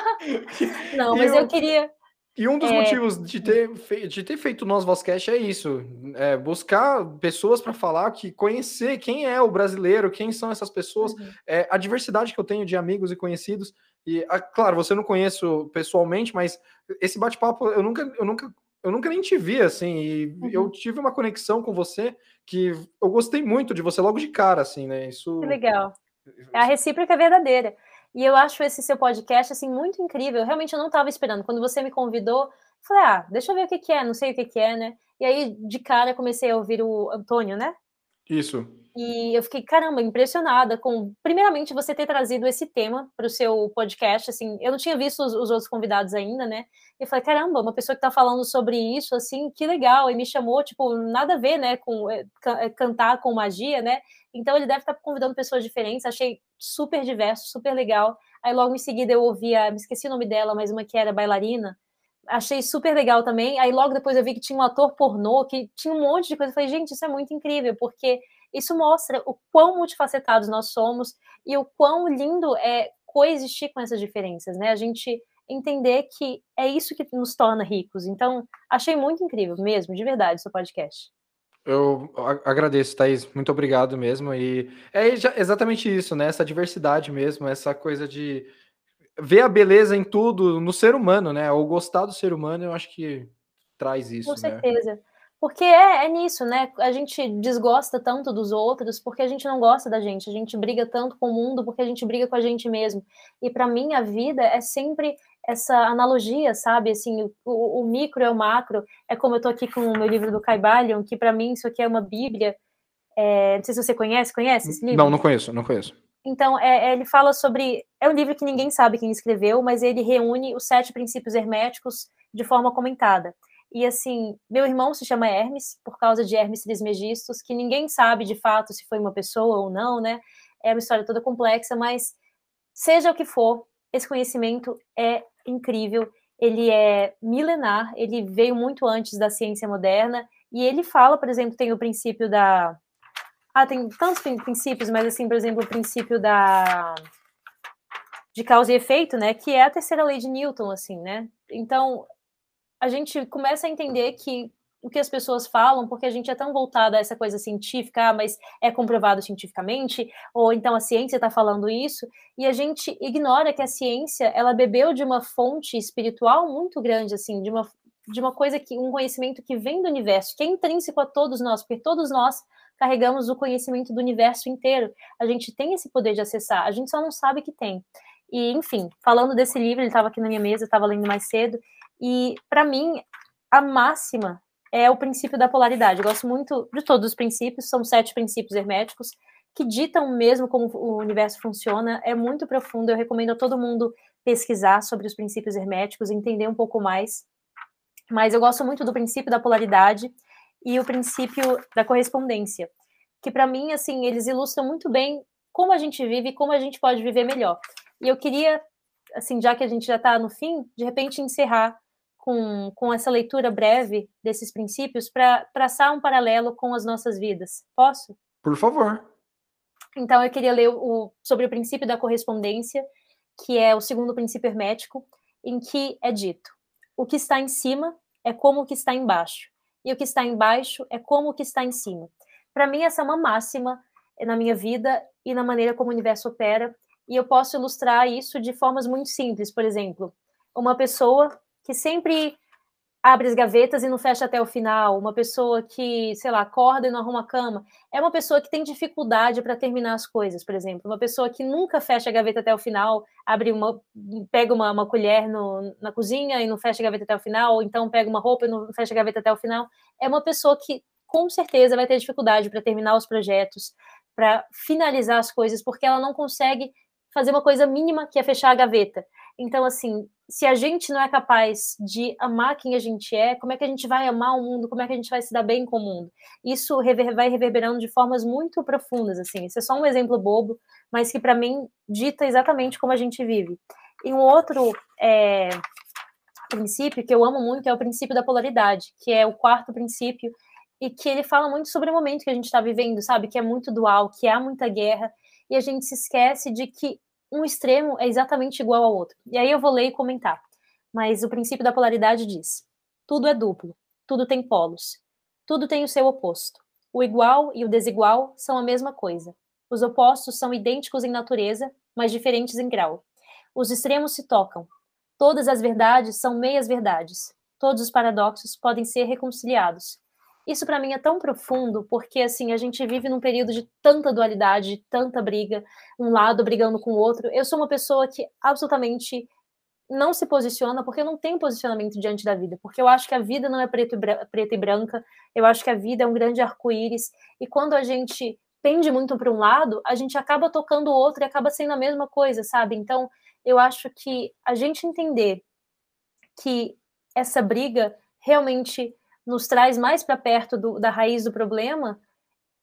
Não, mas eu, eu queria. E um dos é... motivos de ter, de ter feito o nosso Vozcast é isso: é buscar pessoas para falar, que conhecer quem é o brasileiro, quem são essas pessoas, uhum. é, a diversidade que eu tenho de amigos e conhecidos. E, a, claro, você não conheço pessoalmente, mas esse bate-papo eu nunca, eu nunca eu nunca nem te vi assim, e uhum. eu tive uma conexão com você que eu gostei muito de você logo de cara, assim, né? Isso. Que legal. É a recíproca verdadeira. E eu acho esse seu podcast assim muito incrível. Realmente eu não estava esperando. Quando você me convidou, falei: "Ah, deixa eu ver o que, que é, não sei o que, que é, né?" E aí de cara comecei a ouvir o Antônio, né? Isso. E eu fiquei, caramba, impressionada com, primeiramente, você ter trazido esse tema para o seu podcast. Assim, eu não tinha visto os, os, outros convidados ainda, né? E eu falei, caramba, uma pessoa que está falando sobre isso, assim, que legal. E me chamou, tipo, nada a ver, né, com é, é cantar com magia, né? Então ele deve estar tá convidando pessoas diferentes. Achei super diverso, super legal. Aí logo em seguida eu ouvi me esqueci o nome dela, mas uma que era bailarina achei super legal também. Aí logo depois eu vi que tinha um ator pornô, que tinha um monte de coisa. Eu falei, gente, isso é muito incrível, porque isso mostra o quão multifacetados nós somos e o quão lindo é coexistir com essas diferenças, né? A gente entender que é isso que nos torna ricos. Então, achei muito incrível mesmo, de verdade, seu podcast. Eu agradeço, Thaís. Muito obrigado mesmo. E é exatamente isso, né? Essa diversidade mesmo, essa coisa de ver a beleza em tudo, no ser humano, né? Ou gostar do ser humano, eu acho que traz isso. Com né? certeza. Né? Porque é, é, nisso, né? A gente desgosta tanto dos outros porque a gente não gosta da gente. A gente briga tanto com o mundo porque a gente briga com a gente mesmo. E para mim a vida é sempre essa analogia, sabe? Assim, o, o, micro é o macro. É como eu tô aqui com o meu livro do Caibalion, que para mim isso aqui é uma bíblia. É, não sei se você conhece, conhece esse livro? Não, não conheço, não conheço. Então, é, é, ele fala sobre. É um livro que ninguém sabe quem escreveu, mas ele reúne os sete princípios herméticos de forma comentada. E assim, meu irmão se chama Hermes, por causa de Hermes Trismegistus, que ninguém sabe de fato se foi uma pessoa ou não, né? É uma história toda complexa, mas seja o que for, esse conhecimento é incrível, ele é milenar, ele veio muito antes da ciência moderna, e ele fala, por exemplo, tem o princípio da. Ah, tem tantos princípios, mas assim, por exemplo, o princípio da de causa e efeito, né, que é a terceira lei de Newton, assim, né? Então, a gente começa a entender que o que as pessoas falam, porque a gente é tão voltada a essa coisa científica, ah, mas é comprovado cientificamente, ou então a ciência está falando isso, e a gente ignora que a ciência ela bebeu de uma fonte espiritual muito grande, assim, de uma, de uma coisa que um conhecimento que vem do universo, que é intrínseco a todos nós, porque todos nós carregamos o conhecimento do universo inteiro. A gente tem esse poder de acessar, a gente só não sabe que tem. E, enfim, falando desse livro, ele estava aqui na minha mesa, estava lendo mais cedo, e, para mim, a máxima é o princípio da polaridade. Eu gosto muito de todos os princípios, são sete princípios herméticos que ditam mesmo como o universo funciona. É muito profundo, eu recomendo a todo mundo pesquisar sobre os princípios herméticos, entender um pouco mais. Mas eu gosto muito do princípio da polaridade e o princípio da correspondência, que para mim, assim, eles ilustram muito bem como a gente vive e como a gente pode viver melhor. E eu queria, assim, já que a gente já está no fim, de repente encerrar com, com essa leitura breve desses princípios para traçar um paralelo com as nossas vidas. Posso? Por favor. Então, eu queria ler o, sobre o princípio da correspondência, que é o segundo princípio hermético, em que é dito: o que está em cima é como o que está embaixo, e o que está embaixo é como o que está em cima. Para mim, essa é uma máxima na minha vida e na maneira como o universo opera, e eu posso ilustrar isso de formas muito simples. Por exemplo, uma pessoa que sempre abre as gavetas e não fecha até o final, uma pessoa que, sei lá, acorda e não arruma a cama, é uma pessoa que tem dificuldade para terminar as coisas, por exemplo, uma pessoa que nunca fecha a gaveta até o final, abre uma, pega uma, uma colher no, na cozinha e não fecha a gaveta até o final, ou então pega uma roupa e não fecha a gaveta até o final, é uma pessoa que com certeza vai ter dificuldade para terminar os projetos, para finalizar as coisas, porque ela não consegue fazer uma coisa mínima que é fechar a gaveta. Então, assim, se a gente não é capaz de amar quem a gente é, como é que a gente vai amar o mundo? Como é que a gente vai se dar bem com o mundo? Isso rever, vai reverberando de formas muito profundas, assim. Isso é só um exemplo bobo, mas que para mim dita exatamente como a gente vive. E um outro é, princípio que eu amo muito é o princípio da polaridade, que é o quarto princípio e que ele fala muito sobre o momento que a gente está vivendo, sabe? Que é muito dual, que há muita guerra e a gente se esquece de que um extremo é exatamente igual ao outro. E aí eu vou ler e comentar. Mas o princípio da polaridade diz: tudo é duplo, tudo tem polos, tudo tem o seu oposto. O igual e o desigual são a mesma coisa. Os opostos são idênticos em natureza, mas diferentes em grau. Os extremos se tocam. Todas as verdades são meias verdades. Todos os paradoxos podem ser reconciliados. Isso para mim é tão profundo, porque assim, a gente vive num período de tanta dualidade, de tanta briga, um lado brigando com o outro. Eu sou uma pessoa que absolutamente não se posiciona porque não tenho posicionamento diante da vida, porque eu acho que a vida não é preto e, preta e branca, eu acho que a vida é um grande arco-íris, e quando a gente pende muito para um lado, a gente acaba tocando o outro e acaba sendo a mesma coisa, sabe? Então, eu acho que a gente entender que essa briga realmente nos traz mais para perto do, da raiz do problema,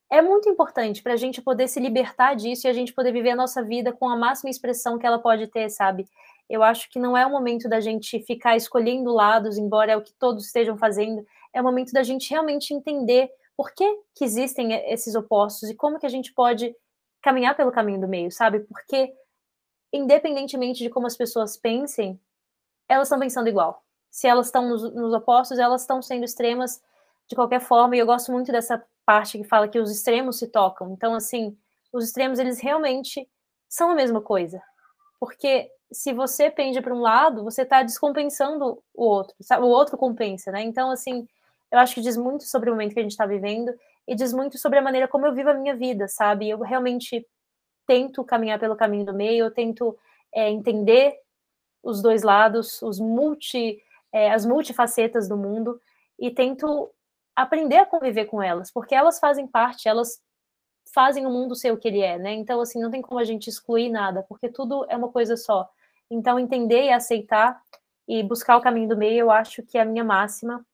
é muito importante para a gente poder se libertar disso e a gente poder viver a nossa vida com a máxima expressão que ela pode ter, sabe? Eu acho que não é o momento da gente ficar escolhendo lados, embora é o que todos estejam fazendo, é o momento da gente realmente entender por que, que existem esses opostos e como que a gente pode caminhar pelo caminho do meio, sabe? Porque, independentemente de como as pessoas pensem, elas estão pensando igual se elas estão nos, nos opostos, elas estão sendo extremas de qualquer forma, e eu gosto muito dessa parte que fala que os extremos se tocam. Então, assim, os extremos, eles realmente são a mesma coisa. Porque se você pende para um lado, você está descompensando o outro, sabe? o outro compensa, né? Então, assim, eu acho que diz muito sobre o momento que a gente está vivendo e diz muito sobre a maneira como eu vivo a minha vida, sabe? Eu realmente tento caminhar pelo caminho do meio, eu tento é, entender os dois lados, os multi é, as multifacetas do mundo e tento aprender a conviver com elas, porque elas fazem parte, elas fazem o mundo ser o que ele é, né? Então, assim, não tem como a gente excluir nada, porque tudo é uma coisa só. Então, entender e aceitar e buscar o caminho do meio, eu acho que é a minha máxima.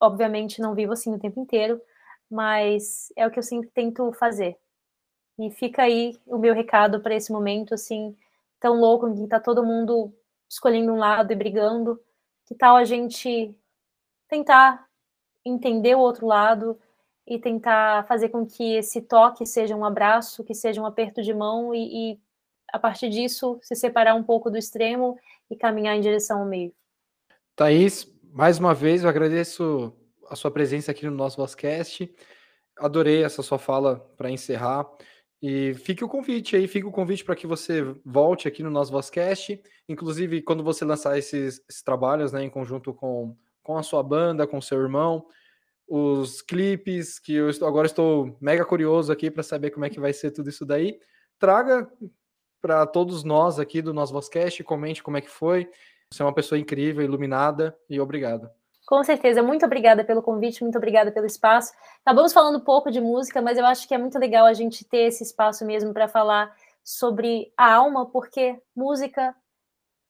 Obviamente, não vivo assim o tempo inteiro, mas é o que eu sempre tento fazer. E fica aí o meu recado para esse momento, assim, tão louco, em que tá todo mundo escolhendo um lado e brigando. Que tal a gente tentar entender o outro lado e tentar fazer com que esse toque seja um abraço, que seja um aperto de mão e, e a partir disso se separar um pouco do extremo e caminhar em direção ao meio. Thaís, mais uma vez eu agradeço a sua presença aqui no nosso Vozcast. Adorei essa sua fala para encerrar. E fique o convite aí, fica o convite para que você volte aqui no nosso Vozcast. Inclusive, quando você lançar esses, esses, trabalhos né, em conjunto com, com a sua banda, com seu irmão, os clipes, que eu estou, agora estou mega curioso aqui para saber como é que vai ser tudo isso daí. Traga para todos nós aqui do nosso Vozcast, comente como é que foi. Você é uma pessoa incrível, iluminada e obrigado. Com certeza, muito obrigada pelo convite, muito obrigada pelo espaço. Acabamos falando pouco de música, mas eu acho que é muito legal a gente ter esse espaço mesmo para falar sobre a alma, porque música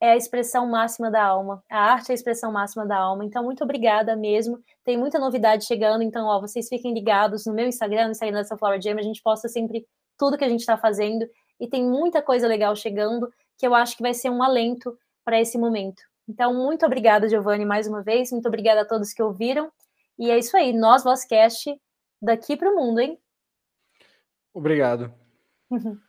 é a expressão máxima da alma, a arte é a expressão máxima da alma. Então, muito obrigada mesmo. Tem muita novidade chegando, então, ó, vocês fiquem ligados no meu Instagram, no Instagram da Sunflower Jam, a gente posta sempre tudo que a gente está fazendo e tem muita coisa legal chegando que eu acho que vai ser um alento para esse momento. Então, muito obrigada, Giovanni, mais uma vez. Muito obrigada a todos que ouviram. E é isso aí, nós, Vozcast, daqui para o mundo, hein? Obrigado.